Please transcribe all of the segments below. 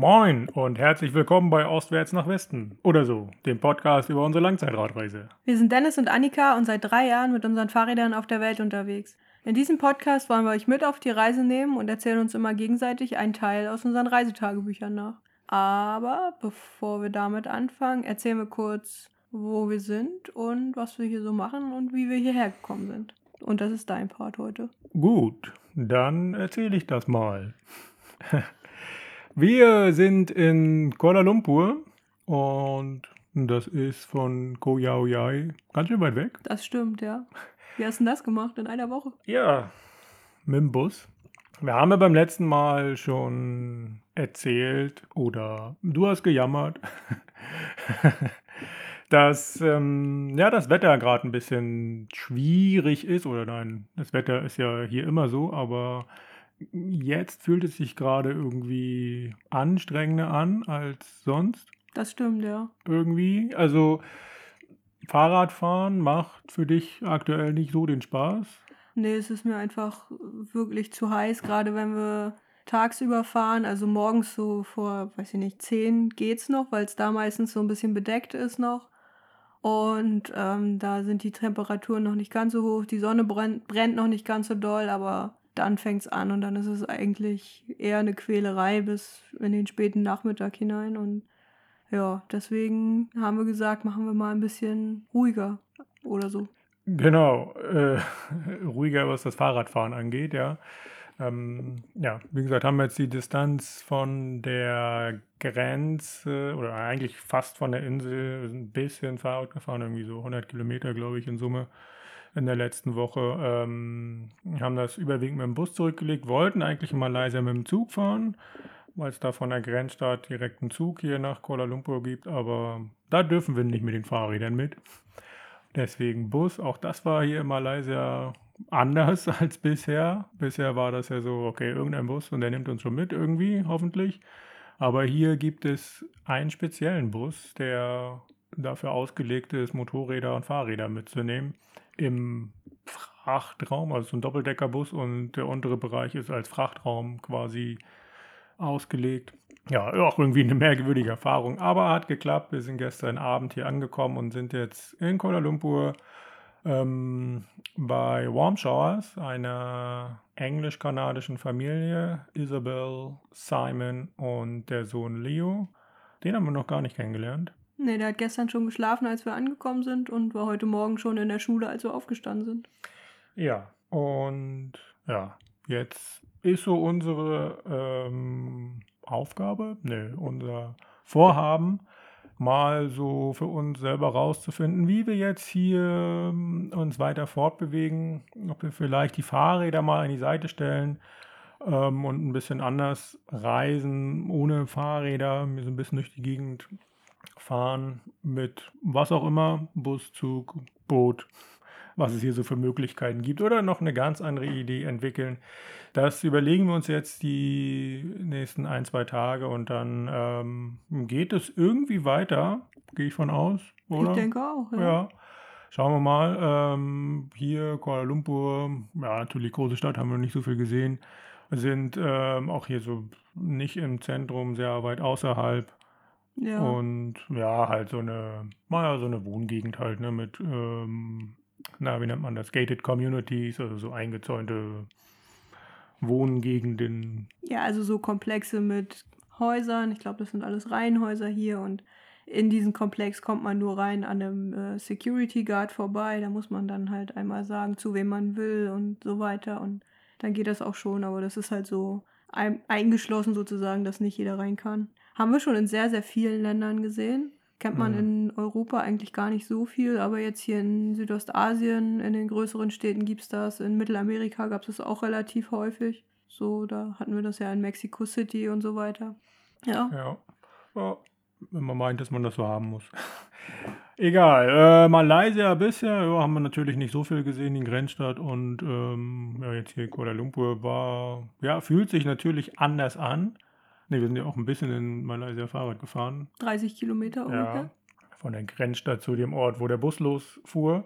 Moin und herzlich willkommen bei Ostwärts nach Westen oder so, dem Podcast über unsere Langzeitradreise. Wir sind Dennis und Annika und seit drei Jahren mit unseren Fahrrädern auf der Welt unterwegs. In diesem Podcast wollen wir euch mit auf die Reise nehmen und erzählen uns immer gegenseitig einen Teil aus unseren Reisetagebüchern nach. Aber bevor wir damit anfangen, erzählen wir kurz, wo wir sind und was wir hier so machen und wie wir hierher gekommen sind. Und das ist dein Part heute. Gut, dann erzähle ich das mal. Wir sind in Kuala Lumpur und das ist von Koh Yao Yai ganz schön weit weg. Das stimmt, ja. Wie hast du das gemacht in einer Woche? Ja, mit dem Bus. Wir haben ja beim letzten Mal schon erzählt oder du hast gejammert, dass ähm, ja, das Wetter gerade ein bisschen schwierig ist. Oder nein, das Wetter ist ja hier immer so, aber jetzt fühlt es sich gerade irgendwie anstrengender an als sonst. Das stimmt, ja. Irgendwie. Also Fahrradfahren macht für dich aktuell nicht so den Spaß. Nee, es ist mir einfach wirklich zu heiß, gerade wenn wir tagsüber fahren. Also morgens so vor, weiß ich nicht, 10 geht's noch, weil es da meistens so ein bisschen bedeckt ist noch. Und ähm, da sind die Temperaturen noch nicht ganz so hoch. Die Sonne brennt, brennt noch nicht ganz so doll, aber dann fängt es an und dann ist es eigentlich eher eine Quälerei bis in den späten Nachmittag hinein. Und ja, deswegen haben wir gesagt, machen wir mal ein bisschen ruhiger oder so. Genau, äh, ruhiger, was das Fahrradfahren angeht, ja. Ähm, ja, wie gesagt, haben wir jetzt die Distanz von der Grenze oder eigentlich fast von der Insel ein bisschen Fahrrad gefahren, irgendwie so 100 Kilometer, glaube ich, in Summe in der letzten Woche. Ähm, haben das überwiegend mit dem Bus zurückgelegt, wollten eigentlich in Malaysia mit dem Zug fahren, weil es da von der Grenzstadt direkt einen Zug hier nach Kuala Lumpur gibt, aber da dürfen wir nicht mit den Fahrrädern mit. Deswegen Bus, auch das war hier in Malaysia anders als bisher. Bisher war das ja so, okay, irgendein Bus und der nimmt uns schon mit irgendwie, hoffentlich. Aber hier gibt es einen speziellen Bus, der dafür ausgelegt ist, Motorräder und Fahrräder mitzunehmen im Frachtraum, also so ein Doppeldeckerbus und der untere Bereich ist als Frachtraum quasi ausgelegt. Ja, auch irgendwie eine merkwürdige Erfahrung, aber hat geklappt. Wir sind gestern Abend hier angekommen und sind jetzt in Kuala Lumpur ähm, bei Warm Showers, einer englisch-kanadischen Familie, Isabel, Simon und der Sohn Leo. Den haben wir noch gar nicht kennengelernt. Nee, der hat gestern schon geschlafen, als wir angekommen sind und war heute Morgen schon in der Schule, als wir aufgestanden sind. Ja, und ja, jetzt ist so unsere ähm, Aufgabe, ne, unser Vorhaben, mal so für uns selber rauszufinden, wie wir jetzt hier ähm, uns weiter fortbewegen, ob wir vielleicht die Fahrräder mal an die Seite stellen ähm, und ein bisschen anders reisen, ohne Fahrräder, so ein bisschen durch die Gegend fahren mit was auch immer, Bus, Zug, Boot, was es hier so für Möglichkeiten gibt oder noch eine ganz andere Idee entwickeln. Das überlegen wir uns jetzt die nächsten ein, zwei Tage und dann ähm, geht es irgendwie weiter, gehe ich von aus, oder? Ich denke auch, ja. ja. Schauen wir mal. Ähm, hier Kuala Lumpur, ja, natürlich große Stadt, haben wir nicht so viel gesehen. Sind ähm, auch hier so nicht im Zentrum, sehr weit außerhalb. Ja. Und ja, halt so eine, naja, so eine Wohngegend halt, ne, mit, ähm, na, wie nennt man das? Gated Communities, also so eingezäunte Wohngegenden. Ja, also so Komplexe mit Häusern. Ich glaube, das sind alles Reihenhäuser hier und in diesen Komplex kommt man nur rein an einem äh, Security Guard vorbei. Da muss man dann halt einmal sagen, zu wem man will und so weiter. Und dann geht das auch schon, aber das ist halt so ein, eingeschlossen sozusagen, dass nicht jeder rein kann. Haben wir schon in sehr, sehr vielen Ländern gesehen. Kennt man mhm. in Europa eigentlich gar nicht so viel, aber jetzt hier in Südostasien, in den größeren Städten gibt es das. In Mittelamerika gab es das auch relativ häufig. So, da hatten wir das ja in Mexico City und so weiter. Ja. Ja. ja wenn man meint, dass man das so haben muss. Egal. Äh, Malaysia bisher ja, haben wir natürlich nicht so viel gesehen, in Grenzstadt und ähm, ja, jetzt hier Kuala Lumpur war, ja, fühlt sich natürlich anders an. Ne, wir sind ja auch ein bisschen in Malaysia Fahrrad gefahren. 30 Kilometer ungefähr. Ja, von der Grenzstadt zu dem Ort, wo der Bus losfuhr.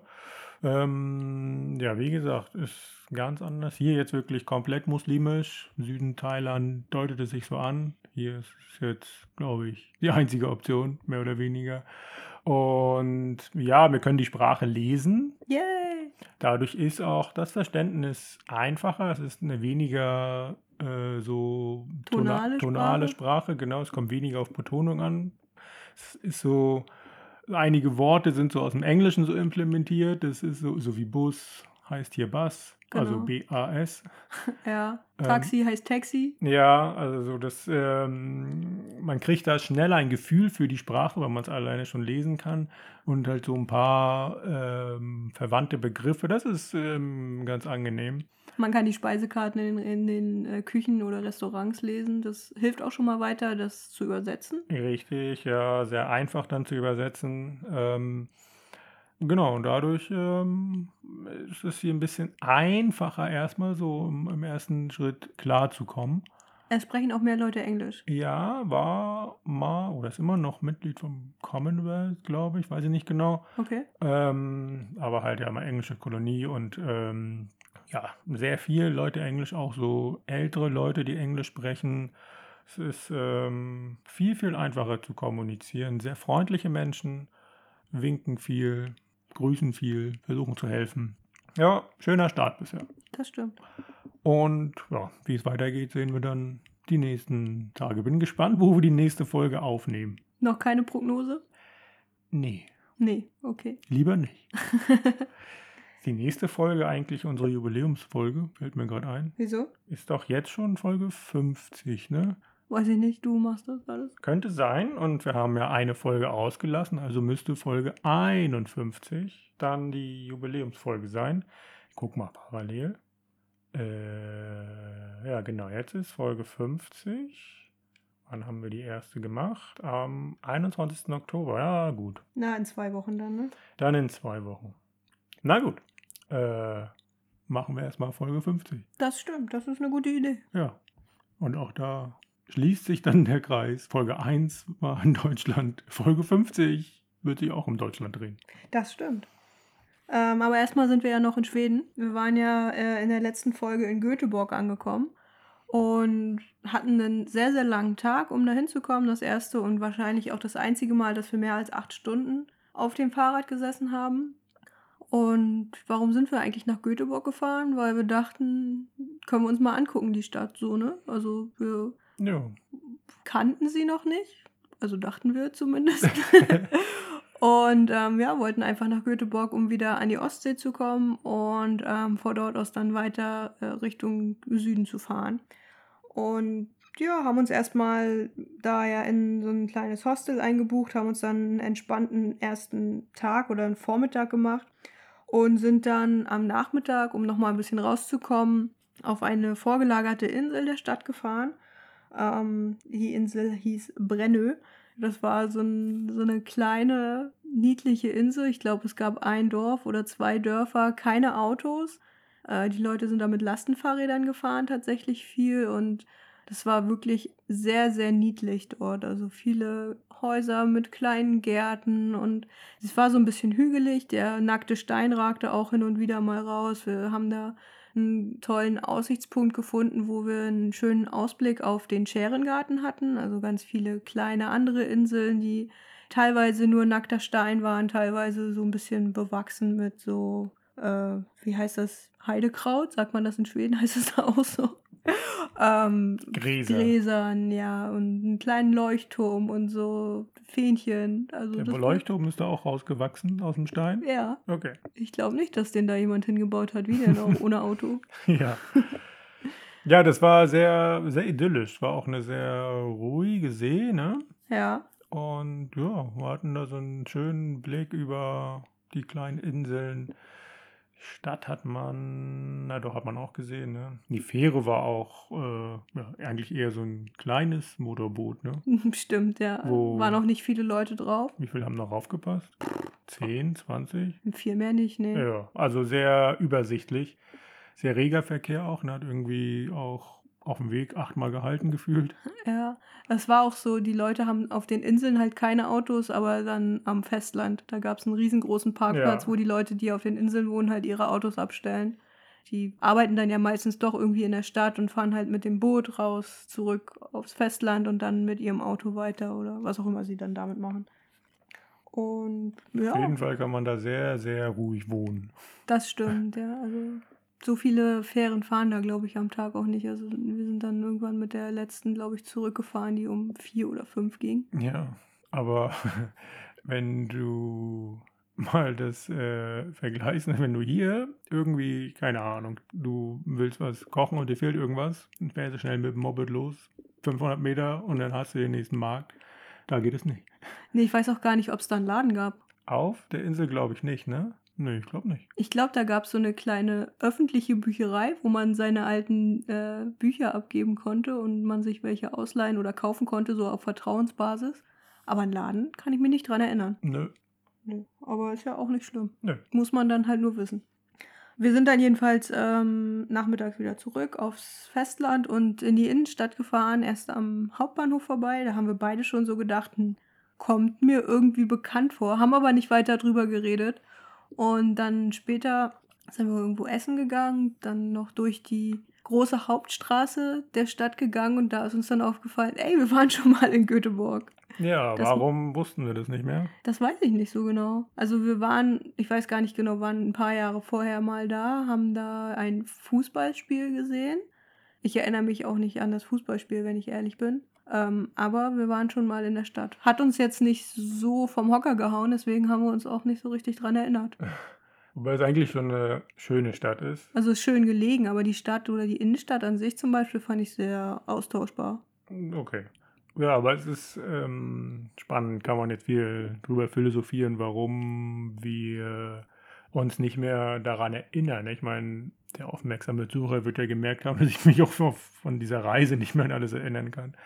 Ähm, ja, wie gesagt, ist ganz anders. Hier jetzt wirklich komplett muslimisch. Im Süden Thailand deutet es sich so an. Hier ist jetzt, glaube ich, die einzige Option, mehr oder weniger. Und ja, wir können die Sprache lesen. Yay! Dadurch ist auch das Verständnis einfacher. Es ist eine weniger äh, so tona- Tonale tonale Sprache. Sprache. Genau, es kommt weniger auf Betonung an. Es ist so, einige Worte sind so aus dem Englischen so implementiert. Das ist so, so wie Bus heißt hier Bus, also Genau. B-A-S. Ja. Ähm, Taxi heißt Taxi. Ja, also so das, ähm, man kriegt da schnell ein Gefühl für die Sprache, weil man es alleine schon lesen kann und halt so ein paar ähm, verwandte Begriffe. Das ist ähm, ganz angenehm. Man kann die Speisekarten in, in den äh, Küchen oder Restaurants lesen. Das hilft auch schon mal weiter, das zu übersetzen. Richtig, ja, sehr einfach dann zu übersetzen. Genau, und dadurch ähm, ist es hier ein bisschen einfacher erstmal so im, im ersten Schritt klarzukommen. Es sprechen auch mehr Leute Englisch. Ja, war mal oder ist immer noch Mitglied vom Commonwealth, glaube ich, weiß ich nicht genau. Okay. Ähm, aber halt ja mal englische Kolonie und ähm, ja, sehr viele Leute Englisch, auch so ältere Leute, die Englisch sprechen. Es ist ähm, viel, viel einfacher zu kommunizieren. Sehr freundliche Menschen, winken viel, grüßen viel, versuchen zu helfen. Ja, schöner Start bisher. Das stimmt. Und ja, wie es weitergeht, sehen wir dann die nächsten Tage. Bin gespannt, wo wir die nächste Folge aufnehmen. Noch keine Prognose? Nee, Nee, okay. lieber nicht. Die nächste Folge, eigentlich unsere Jubiläumsfolge, fällt mir gerade ein, Wieso? ist doch jetzt schon Folge 50, ne? Weiß ich nicht, du machst das alles. Könnte sein und wir haben ja eine Folge ausgelassen, also müsste Folge 51 dann die Jubiläumsfolge sein. Guck mal parallel. Äh, ja, genau, jetzt ist Folge 50. Wann haben wir die erste gemacht? Am 21. Oktober. Ja, gut. Na, in zwei Wochen dann, ne? Dann in zwei Wochen. Na gut. Äh, machen wir erstmal Folge 50. Das stimmt, das ist eine gute Idee. Ja. Und auch da schließt sich dann der Kreis. Folge 1 war in Deutschland. Folge 50 wird sich auch um Deutschland drehen. Das stimmt. Ähm, aber erstmal sind wir ja noch in Schweden. Wir waren ja äh, in der letzten Folge in Göteborg angekommen und hatten einen sehr, sehr langen Tag, um da hinzukommen. Das erste und wahrscheinlich auch das einzige Mal, dass wir mehr als acht Stunden auf dem Fahrrad gesessen haben. Und warum sind wir eigentlich nach Göteborg gefahren? Weil wir dachten, können wir uns mal angucken, die Stadt so, ne? Also wir Ja. kannten sie noch nicht. Also dachten wir zumindest. und ähm, ja, wollten einfach nach Göteborg, um wieder an die Ostsee zu kommen und ähm, von dort aus dann weiter äh, Richtung Süden zu fahren. Und ja, haben uns erstmal da ja in so ein kleines Hostel eingebucht, haben uns dann einen entspannten ersten Tag oder einen Vormittag gemacht und sind dann am Nachmittag, um nochmal ein bisschen rauszukommen, auf eine vorgelagerte Insel der Stadt gefahren. Ähm, die Insel hieß Brennö. Das war so, ein, so eine kleine, niedliche Insel. Ich glaube, es gab ein Dorf oder zwei Dörfer, keine Autos. Äh, die Leute sind da mit Lastenfahrrädern gefahren, tatsächlich viel. Und das war wirklich sehr, sehr niedlich dort. Also viele Häuser mit kleinen Gärten und es war so ein bisschen hügelig. Der nackte Stein ragte auch hin und wieder mal raus. Wir haben da einen tollen Aussichtspunkt gefunden, wo wir einen schönen Ausblick auf den Scherengarten hatten. Also ganz viele kleine andere Inseln, die teilweise nur nackter Stein waren, teilweise so ein bisschen bewachsen mit so, äh, wie heißt das, Heidekraut? Sagt man das in Schweden? Heißt es da auch so? ähm, Gräser. Gräsern, ja, und einen kleinen Leuchtturm und so Fähnchen. Also Der Leuchtturm ist da auch rausgewachsen aus dem Stein? Ja, Okay. ich glaube nicht, dass den da jemand hingebaut hat. Wie denn auch ohne Auto? Ja. Ja, das war sehr, sehr idyllisch. War auch eine sehr ruhige See, ne? Ja, Und ja, wir hatten da so einen schönen Blick über die kleinen Inseln. Stadt hat man, na doch, hat man auch gesehen, ne? Die Fähre war auch äh, ja, eigentlich eher so ein kleines Motorboot, ne? stimmt, ja. Wo- Waren noch nicht viele Leute drauf. Wie viele haben noch aufgepasst? 10, 20? Viel mehr nicht, ne? Ja, also sehr übersichtlich. Sehr reger Verkehr auch. Ne? Hat irgendwie auch auf dem Weg achtmal gehalten gefühlt. Ja, das war auch so, die Leute haben auf den Inseln halt keine Autos, aber dann am Festland, da gab es einen riesengroßen Parkplatz, Ja. wo die Leute, die auf den Inseln wohnen, halt ihre Autos abstellen. Die arbeiten dann ja meistens doch irgendwie in der Stadt und fahren halt mit dem Boot raus, zurück aufs Festland und dann mit ihrem Auto weiter oder was auch immer sie dann damit machen. Und Auf ja, jeden Fall kann man da sehr, sehr ruhig wohnen. das stimmt, ja. Also so viele Fähren fahren da, glaube ich, am Tag auch nicht. Also wir sind dann irgendwann mit der letzten, glaube ich, zurückgefahren, die um vier oder fünf ging. Ja, aber wenn du mal das äh, vergleichst, ne, wenn du hier irgendwie, keine Ahnung, du willst was kochen und dir fehlt irgendwas, dann fährst du schnell mit dem Moped los, 500 Meter und dann hast du den nächsten Markt. Da geht es nicht. Nee, ich weiß auch gar nicht, ob es da einen Laden gab. Auf der Insel glaube ich nicht, ne? Nee, ich glaube nicht. Ich glaube, da gab es so eine kleine öffentliche Bücherei, wo man seine alten äh, Bücher abgeben konnte und man sich welche ausleihen oder kaufen konnte, so auf Vertrauensbasis. Aber einen Laden kann ich mich nicht dran erinnern. Nö. Nee, aber ist ja auch nicht schlimm. Nö. Muss man dann halt nur wissen. Wir sind dann jedenfalls ähm, nachmittags wieder zurück aufs Festland und in die Innenstadt gefahren, erst am Hauptbahnhof vorbei. Da haben wir beide schon so gedacht, hm, kommt mir irgendwie bekannt vor, haben aber nicht weiter drüber geredet. Und dann später sind wir irgendwo essen gegangen, dann noch durch die große Hauptstraße der Stadt gegangen und da ist uns dann aufgefallen, ey, wir waren schon mal in Göteborg. Ja, Das- warum wussten wir das nicht mehr? Das weiß ich nicht so genau. Also wir waren, ich weiß gar nicht genau, waren ein paar Jahre vorher mal da, haben da ein Fußballspiel gesehen. Ich erinnere mich auch nicht an das Fußballspiel, wenn ich ehrlich bin. Ähm, aber wir waren schon mal in der Stadt. Hat uns jetzt nicht so vom Hocker gehauen, deswegen haben wir uns auch nicht so richtig dran erinnert. Wobei es eigentlich schon eine schöne Stadt ist. Also ist schön gelegen, aber die Stadt oder die Innenstadt an sich zum Beispiel fand ich sehr austauschbar. Okay. Ja, aber es ist ähm, spannend, kann man jetzt viel drüber philosophieren, warum wir uns nicht mehr daran erinnern. Ich meine, der aufmerksame Besucher wird ja gemerkt haben, dass ich mich auch von, von dieser Reise nicht mehr an alles erinnern kann.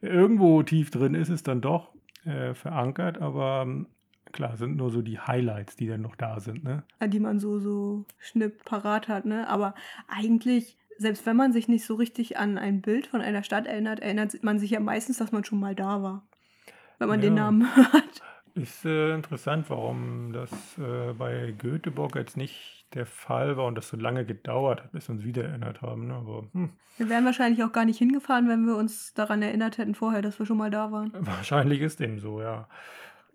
Irgendwo tief drin ist es dann doch äh, verankert, aber ähm, klar, sind nur so die Highlights, die dann noch da sind. Ne? die man so, so schnipp parat hat, ne? Aber eigentlich, selbst wenn man sich nicht so richtig an ein Bild von einer Stadt erinnert, erinnert man sich ja meistens, dass man schon mal da war. Wenn man den Ja. Namen hört. Ist äh, interessant, warum das äh, bei Göteborg jetzt nicht der Fall war und das so lange gedauert hat, bis wir uns wieder erinnert haben. Ne? Aber hm, Wir wären wahrscheinlich auch gar nicht hingefahren, wenn wir uns daran erinnert hätten vorher, dass wir schon mal da waren. wahrscheinlich ist dem so, ja.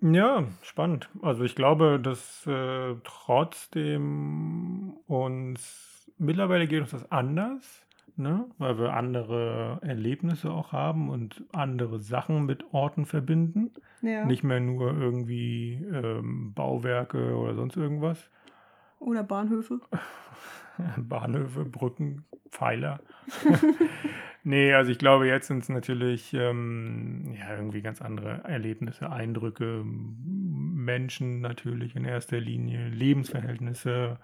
Ja, spannend. Also ich glaube, dass äh, trotzdem uns mittlerweile geht uns das anders, ne? weil wir andere Erlebnisse auch haben und andere Sachen mit Orten verbinden. Ja. Nicht mehr nur irgendwie ähm, Bauwerke oder sonst irgendwas. Oder Bahnhöfe. Bahnhöfe, Brücken, Pfeiler. nee, also ich glaube, jetzt sind es natürlich ähm, ja, irgendwie ganz andere Erlebnisse, Eindrücke, Menschen natürlich in erster Linie, Lebensverhältnisse,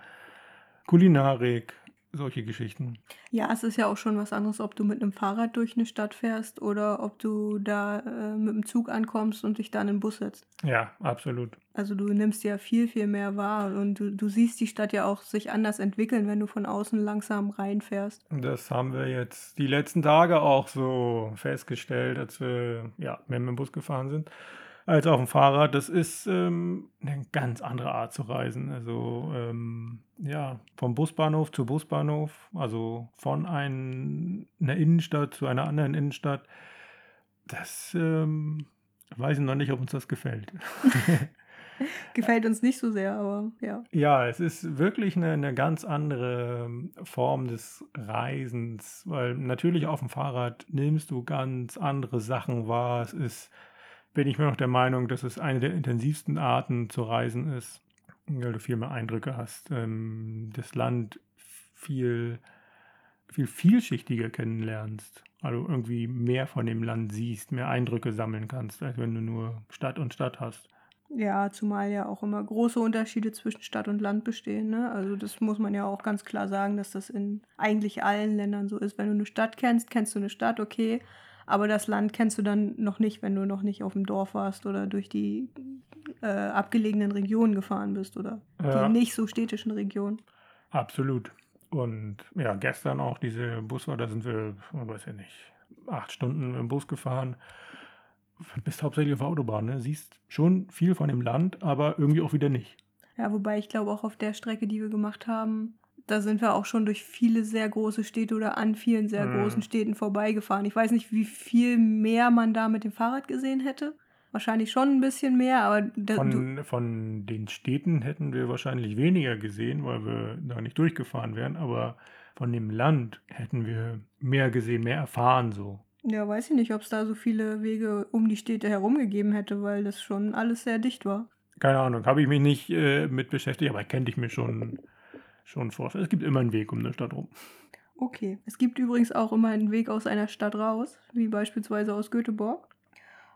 Kulinarik, solche Geschichten. Ja, es ist ja auch schon was anderes, ob du mit einem Fahrrad durch eine Stadt fährst oder ob du da äh, mit dem Zug ankommst und dich dann in den Bus setzt. Ja, absolut. Also du nimmst ja viel, viel mehr wahr und du, du siehst die Stadt ja auch sich anders entwickeln, wenn du von außen langsam reinfährst. Das haben wir jetzt die letzten Tage auch so festgestellt, als wir ja, mit dem Bus gefahren sind, als auf dem Fahrrad. Das ist ähm, eine ganz andere Art zu reisen. Also ähm, ja, vom Busbahnhof zu Busbahnhof, also von ein, einer Innenstadt zu einer anderen Innenstadt. Das ähm, weiß ich noch nicht, ob uns das gefällt. Gefällt uns nicht so sehr, aber ja. Ja, es ist wirklich eine, eine ganz andere ähm, Form des Reisens, weil natürlich auf dem Fahrrad nimmst du ganz andere Sachen wahr. Es ist, bin ich mir noch der Meinung, dass es eine der intensivsten Arten zu reisen ist, weil du viel mehr Eindrücke hast, ähm, das Land viel, viel vielschichtiger kennenlernst. Also irgendwie mehr von dem Land siehst, mehr Eindrücke sammeln kannst, als wenn du nur Stadt und Stadt hast. Ja, zumal ja auch immer große Unterschiede zwischen Stadt und Land bestehen. Ne? Also das muss man ja auch ganz klar sagen, dass das in eigentlich allen Ländern so ist. Wenn du eine Stadt kennst, kennst du eine Stadt, okay. Aber das Land kennst du dann noch nicht, wenn du noch nicht auf dem Dorf warst oder durch die äh, abgelegenen Regionen gefahren bist oder Ja. die nicht so städtischen Regionen. Absolut. Und ja, gestern auch diese Busfahrt, da sind wir, weiß ja nicht, acht Stunden im Bus gefahren. Bist hauptsächlich auf der Autobahn, ne? Siehst schon viel von dem Land, aber irgendwie auch wieder nicht. Ja, wobei ich glaube auch auf der Strecke, die wir gemacht haben, da sind wir auch schon durch viele sehr große Städte oder an vielen sehr Mhm. großen Städten vorbeigefahren. Ich weiß nicht, wie viel mehr man da mit dem Fahrrad gesehen hätte. Wahrscheinlich schon ein bisschen mehr, aber da, Von, von den Städten hätten wir wahrscheinlich weniger gesehen, weil wir da nicht durchgefahren wären, aber von dem Land hätten wir mehr gesehen, mehr erfahren so. ja, weiß ich nicht, ob es da so viele Wege um die Städte herum gegeben hätte, weil das schon alles sehr dicht war. Keine Ahnung, habe ich mich nicht äh, mit beschäftigt, aber kennt ich mir schon, schon vor. Es gibt immer einen Weg um eine Stadt rum. Okay. Es gibt übrigens auch immer einen Weg aus einer Stadt raus, wie beispielsweise aus Göteborg.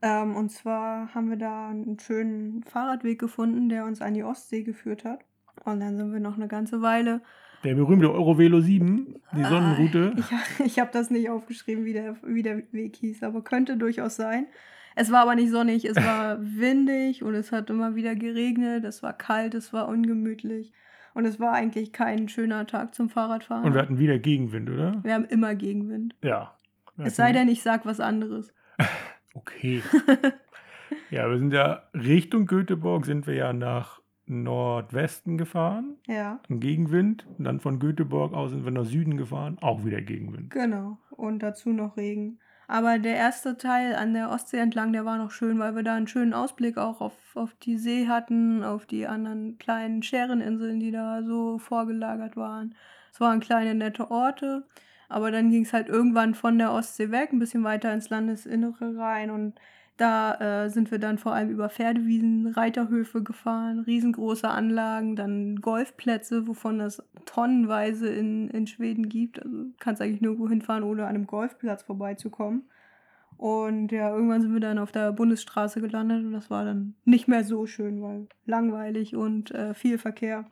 Ähm, und zwar haben wir da einen schönen Fahrradweg gefunden, der uns an die Ostsee geführt hat. Und dann sind wir noch eine ganze Weile. Der berühmte Eurovelo 7, die Ah, Sonnenroute. Ich, ich habe das nicht aufgeschrieben, wie der, wie der Weg hieß, aber könnte durchaus sein. Es war aber nicht sonnig, es war windig und es hat immer wieder geregnet, es war kalt, es war ungemütlich. Und es war eigentlich kein schöner Tag zum Fahrradfahren. Und wir hatten wieder Gegenwind, oder? wir haben immer Gegenwind. Ja. Es sei denn, ich sag was anderes. Okay. ja, wir sind ja Richtung Göteborg, sind wir ja nach Nordwesten gefahren, Ja, im Gegenwind. Und dann von Göteborg aus sind wir nach Süden gefahren, auch wieder Gegenwind. genau. Und dazu noch Regen. Aber der erste Teil an der Ostsee entlang, der war noch schön, weil wir da einen schönen Ausblick auch auf, auf die See hatten, auf die anderen kleinen Schäreninseln, die da so vorgelagert waren. Es waren kleine, nette Orte. Aber dann ging es halt irgendwann von der Ostsee weg, ein bisschen weiter ins Landesinnere rein. Und da äh, sind wir dann vor allem über Pferdewiesen, Reiterhöfe gefahren, riesengroße Anlagen, dann Golfplätze, wovon es tonnenweise in, in Schweden gibt. Also kannst eigentlich nirgendwo hinfahren, ohne an einem Golfplatz vorbeizukommen. Und ja, irgendwann sind wir dann auf der Bundesstraße gelandet und das war dann nicht mehr so schön, weil langweilig und äh, viel Verkehr.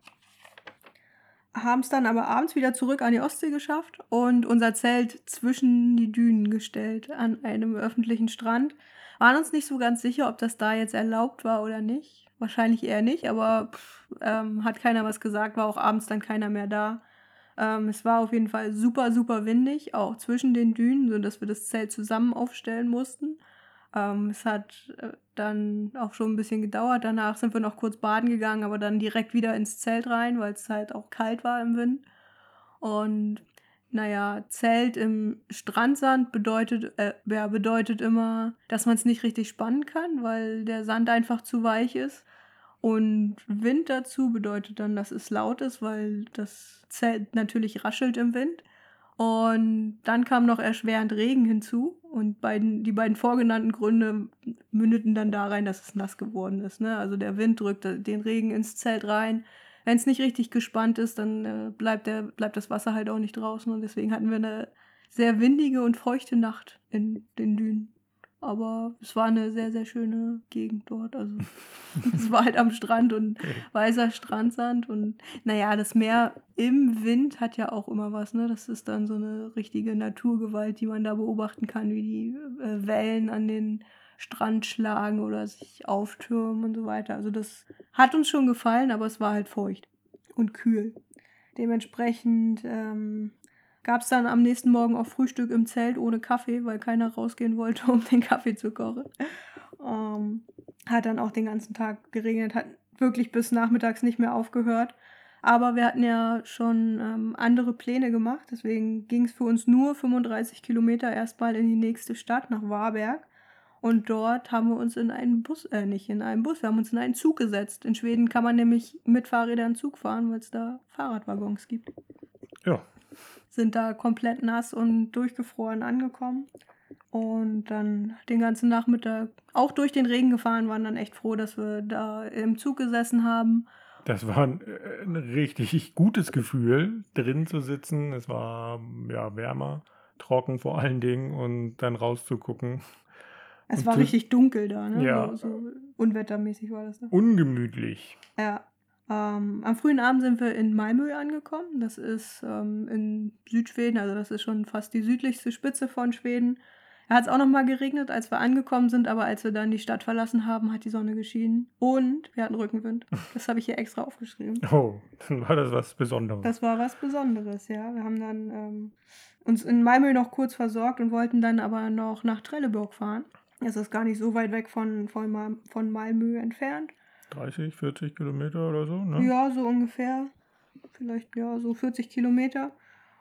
Haben es dann aber abends wieder zurück an die Ostsee geschafft und unser Zelt zwischen die Dünen gestellt an einem öffentlichen Strand. Waren uns nicht so ganz sicher, ob das da jetzt erlaubt war oder nicht. Wahrscheinlich eher nicht, aber pff, ähm, hat keiner was gesagt, war auch abends dann keiner mehr da. Ähm, es war auf jeden Fall super, super windig, auch zwischen den Dünen, sodass wir das Zelt zusammen aufstellen mussten. Ähm, es hat äh, dann auch schon ein bisschen gedauert. Danach sind wir noch kurz baden gegangen, aber dann direkt wieder ins Zelt rein, weil es halt auch kalt war im Wind. Und naja, Zelt im Strandsand bedeutet, äh, bedeutet immer, dass man es nicht richtig spannen kann, weil der Sand einfach zu weich ist. Und Wind dazu bedeutet dann, dass es laut ist, weil das Zelt natürlich raschelt im Wind. Und dann kam noch erschwerend Regen hinzu. Und beiden, die beiden vorgenannten Gründe mündeten dann da rein, dass es nass geworden ist. Ne? Also der Wind drückt den Regen ins Zelt rein. Wenn es nicht richtig gespannt ist, dann äh, bleibt, der, bleibt das Wasser halt auch nicht draußen. Und deswegen hatten wir eine sehr windige und feuchte Nacht in den Dünen. Aber es war eine sehr, sehr schöne Gegend dort. Also es war halt am Strand und weißer Strandsand. Und naja, das Meer im Wind hat ja auch immer was. Ne? Das ist dann so eine richtige Naturgewalt, die man da beobachten kann, wie die äh, Wellen an den Strand schlagen oder sich auftürmen und so weiter. Also das hat uns schon gefallen, aber es war halt feucht und kühl. Dementsprechend ähm, gab es dann am nächsten Morgen auch Frühstück im Zelt ohne Kaffee, weil keiner rausgehen wollte, um den Kaffee zu kochen. Ähm, hat dann auch den ganzen Tag geregnet, hat wirklich bis nachmittags nicht mehr aufgehört. Aber wir hatten ja schon ähm, andere Pläne gemacht, deswegen ging es für uns nur 35 Kilometer erstmal in die nächste Stadt, nach Warberg. Und dort haben wir uns in einen Bus, äh, nicht in einen Bus, wir haben uns in einen Zug gesetzt. In Schweden kann man nämlich mit Fahrrädern Zug fahren, weil es da Fahrradwaggons gibt. Ja, Sind da komplett nass und durchgefroren angekommen. Und dann den ganzen Nachmittag auch durch den Regen gefahren, waren dann echt froh, dass wir da im Zug gesessen haben. das war ein, äh, ein richtig gutes Gefühl, drin zu sitzen. Es war ja wärmer, trocken vor allen Dingen und dann rauszugucken. Es Und war richtig dunkel da, ne? Ja. So, so unwettermäßig war das da. Ungemütlich. Ja. Ähm, am frühen Abend sind wir in Malmö angekommen. Das ist ähm, in Südschweden, also das ist schon fast die südlichste Spitze von Schweden. Da hat es auch nochmal geregnet, als wir angekommen sind, aber als wir dann die Stadt verlassen haben, hat die Sonne geschienen. Und wir hatten Rückenwind. Das habe ich hier extra aufgeschrieben. Oh, dann war das was Besonderes. Das war was Besonderes, ja. Wir haben dann ähm, uns in Malmö noch kurz versorgt und wollten dann aber noch nach Trelleborg fahren. Das ist gar nicht so weit weg von, von, von Malmö entfernt. 30, 40 Kilometer oder so, ne? Ja, so ungefähr. Vielleicht, ja, so 40 Kilometer.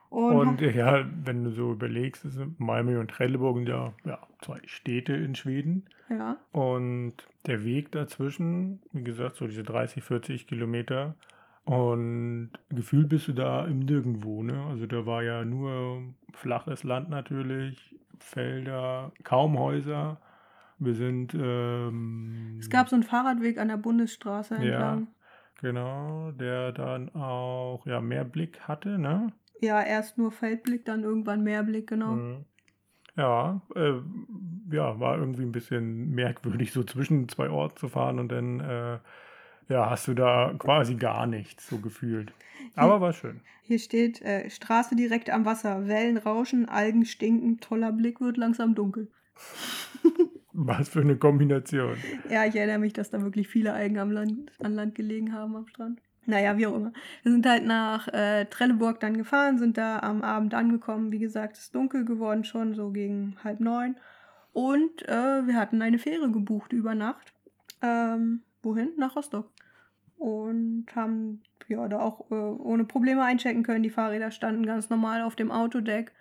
Und, Und ja, wenn du so überlegst, es sind Malmö und Trelleborg sind ja, ja zwei Städte in Schweden. ja, Und der Weg dazwischen, wie gesagt, so diese 30, 40 Kilometer. Und gefühlt bist du da im Nirgendwo, ne? Also da war ja nur flaches Land natürlich, Felder, kaum Häuser. Wir sind, ähm, es gab so einen Fahrradweg an der Bundesstraße Ja. entlang. genau, der dann auch ja mehr Blick hatte, ne? Ja, erst nur Feldblick, dann irgendwann Mehrblick, genau. Mhm. Ja, äh, ja, war irgendwie ein bisschen merkwürdig, so zwischen zwei Orten zu fahren und dann äh, ja, hast du da quasi gar nichts so gefühlt. Aber war schön. Hier steht äh, Straße direkt am Wasser, Wellen rauschen, Algen stinken, toller Blick, wird langsam dunkel. Was für eine Kombination. Ja, ich erinnere mich, dass da wirklich viele Algen am Land, an Land gelegen haben am Strand. Naja, wie auch immer. Wir sind halt nach äh, Trelleborg dann gefahren, sind da am Abend angekommen. Wie gesagt, es ist dunkel geworden schon, so gegen halb neun. Und äh, wir hatten eine Fähre gebucht über Nacht. Ähm, wohin? Nach Rostock. Und haben ja da auch äh, ohne Probleme einchecken können. Die Fahrräder standen ganz normal auf dem Autodeck.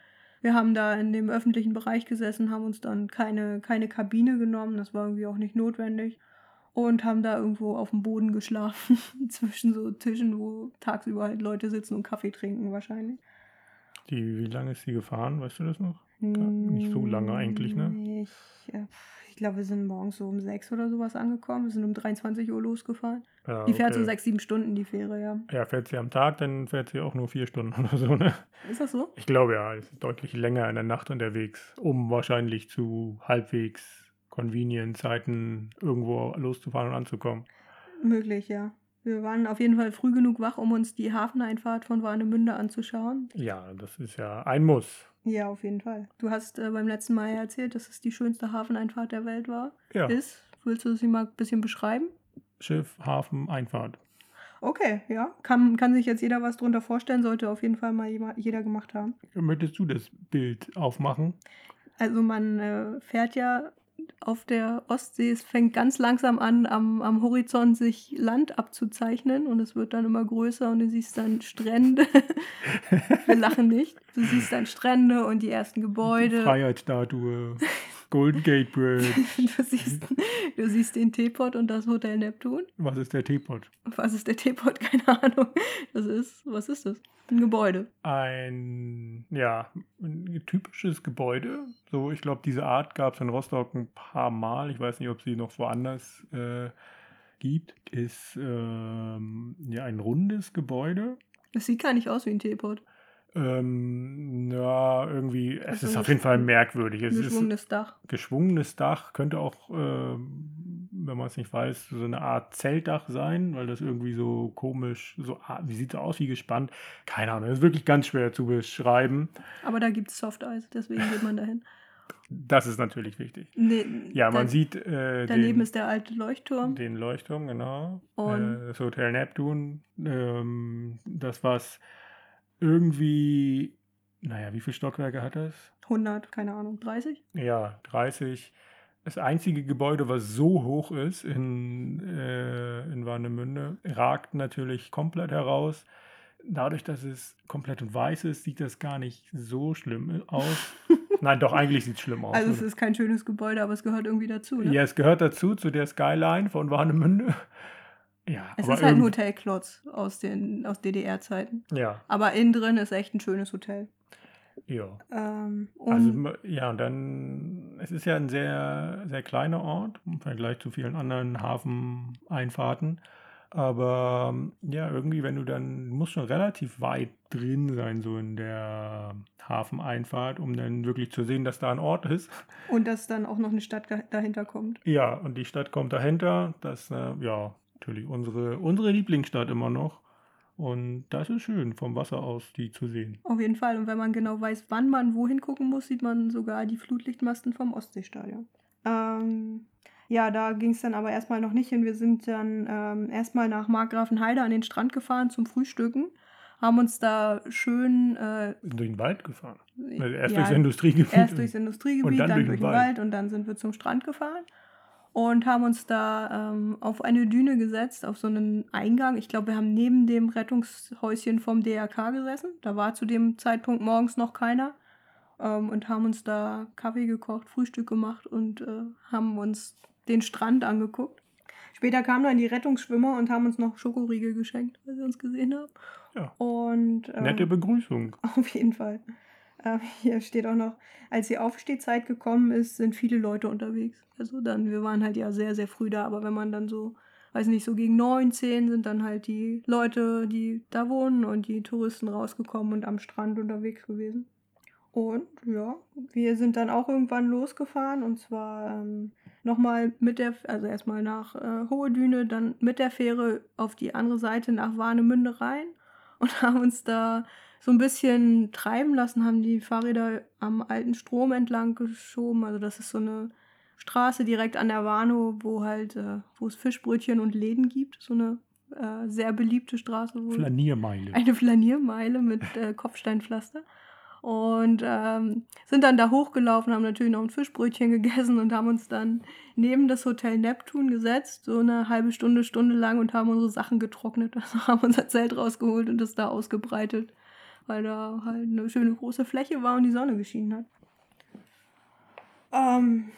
Wir haben da in dem öffentlichen Bereich gesessen, haben uns dann keine, keine Kabine genommen. Das war irgendwie auch nicht notwendig. Und haben da irgendwo auf dem Boden geschlafen. zwischen so Tischen, wo tagsüber halt Leute sitzen und Kaffee trinken wahrscheinlich. Die, wie lange ist sie gefahren? Weißt du das noch? nicht so lange eigentlich, ne? Nee, Ich, äh, glaube, wir sind morgens so um sechs oder sowas angekommen. Wir sind um 23 Uhr losgefahren. Ja, Die fährt okay. so sechs, sieben Stunden, die Fähre, ja. Ja, fährt sie am Tag, dann fährt sie auch nur vier Stunden oder so, ne? Ist das so? Ich glaube ja, ist deutlich länger in der Nacht unterwegs, um wahrscheinlich zu halbwegs Convenient-Zeiten irgendwo loszufahren und anzukommen. Möglich, ja. Wir waren auf jeden Fall früh genug wach, um uns die Hafeneinfahrt von Warnemünde anzuschauen. Ja, das ist ja ein Muss. Ja, auf jeden Fall. Du hast äh, beim letzten Mal ja erzählt, dass es die schönste Hafeneinfahrt der Welt war. Ja, Ist. Willst du sie mal ein bisschen beschreiben? Schiff, Hafen, Einfahrt. Okay, ja. Kann, kann sich jetzt jeder was drunter vorstellen, sollte auf jeden Fall mal jeder gemacht haben. Möchtest du das Bild aufmachen? Also man äh, fährt ja auf der Ostsee, es fängt ganz langsam an, am, am Horizont sich Land abzuzeichnen und es wird dann immer größer und du siehst dann Strände. Wir lachen nicht. Du siehst dann Strände und die ersten Gebäude. Freiheitsstatue, Golden Gate Bridge. Du siehst, du siehst den Teepot und das Hotel Neptun. Was ist der Teepot? Was ist der Teepot? Keine Ahnung. Das ist, was ist das? Ein Gebäude. Ein, ja, ein typisches Gebäude. So, ich glaube, diese Art gab es in Rostock ein paar Mal. Ich weiß nicht, ob sie noch woanders äh, gibt. Ist ähm, ja ein rundes Gebäude. Das sieht gar nicht aus wie ein Teepot. Ähm, ja, irgendwie, es ist auf jeden Fall merkwürdig. Es ist Geschwungenes Dach. geschwungenes Dach, könnte auch, ähm, wenn man es nicht weiß, so eine Art Zeltdach sein, weil das irgendwie so komisch, so, ah, wie sieht es aus, wie gespannt? Keine Ahnung, das ist wirklich ganz schwer zu beschreiben. Aber da gibt es Soft Eis, deswegen geht man dahin. Das ist natürlich wichtig. Nee, Ja, man sieht äh, Daneben den, ist der alte Leuchtturm. den Leuchtturm, genau. Und- Äh, das Hotel Neptun. Ähm, das was irgendwie, naja, wie viele Stockwerke hat das? 100, keine Ahnung, 30? Ja, 30. Das einzige Gebäude, was so hoch ist in, äh, in Warnemünde, ragt natürlich komplett heraus. Dadurch, dass es komplett weiß ist, sieht das gar nicht so schlimm aus. Nein, doch, eigentlich sieht es schlimm aus. Also es ist kein schönes Gebäude, aber es gehört irgendwie dazu. Ne? ja, es gehört dazu, zu der Skyline von Warnemünde. Ja, es ist halt ein Hotelklotz aus, den, aus DDR-Zeiten. Ja, Aber innen drin ist echt ein schönes Hotel. ja. Ähm, Also, ja, und dann, es ist ja ein sehr, sehr kleiner Ort im Vergleich zu vielen anderen Hafeneinfahrten. Aber ja, irgendwie, wenn du dann, du musst schon relativ weit drin sein, so in der Hafeneinfahrt, um dann wirklich zu sehen, dass da ein Ort ist. Und dass dann auch noch eine Stadt dahinter kommt. Ja, und die Stadt kommt dahinter. Das, äh, ja, natürlich unsere, unsere Lieblingsstadt immer noch. Und das ist schön, vom Wasser aus die zu sehen. Auf jeden Fall. Und wenn man genau weiß, wann man wohin gucken muss, sieht man sogar die Flutlichtmasten vom Ostseestadion. Ähm, ja, da ging es dann aber erstmal noch nicht hin. Wir sind dann ähm, erstmal nach Markgrafenheide an den Strand gefahren zum Frühstücken. Haben uns da schön. Äh, durch den Wald gefahren. Also erst ja, durchs Industriegebiet. Erst durchs Industriegebiet, dann, dann, durch den Wald. Wald und dann sind wir zum Strand gefahren und haben uns da ähm, auf eine Düne gesetzt, auf so einen Eingang. Ich glaube, wir haben neben dem Rettungshäuschen vom DRK gesessen. Da war zu dem Zeitpunkt morgens noch keiner. Ähm, und haben uns da Kaffee gekocht, Frühstück gemacht und äh, haben uns den Strand angeguckt. Später kamen dann die Rettungsschwimmer und haben uns noch Schokoriegel geschenkt, weil sie uns gesehen haben. Ja. Und, ähm, Nette Begrüßung. Auf jeden Fall. Äh, hier steht auch noch, als die Aufstehzeit gekommen ist, sind viele Leute unterwegs. Also dann, wir waren halt ja sehr, sehr früh da, aber wenn man dann so, weiß nicht, so gegen neun, zehn sind dann halt die Leute, die da wohnen und die Touristen rausgekommen und am Strand unterwegs gewesen. Und ja, wir sind dann auch irgendwann losgefahren und zwar ähm, nochmal mit der, also erstmal nach äh, Hohe Düne, dann mit der Fähre auf die andere Seite nach Warnemünde rein und haben uns da so ein bisschen treiben lassen, haben die Fahrräder am alten Strom entlang geschoben. Also das ist so eine Straße direkt an der Warnow, wo halt, äh, wo es Fischbrötchen und Läden gibt. So eine äh, sehr beliebte Straße. Flaniermeile. Eine Flaniermeile mit äh, Kopfsteinpflaster. Und ähm, sind dann da hochgelaufen, haben natürlich noch ein Fischbrötchen gegessen und haben uns dann neben das Hotel Neptun gesetzt, so eine halbe Stunde, Stunde lang und haben unsere Sachen getrocknet. Also haben unser Zelt rausgeholt und das da ausgebreitet weil da halt eine schöne große Fläche war und die Sonne geschienen hat. Ähm,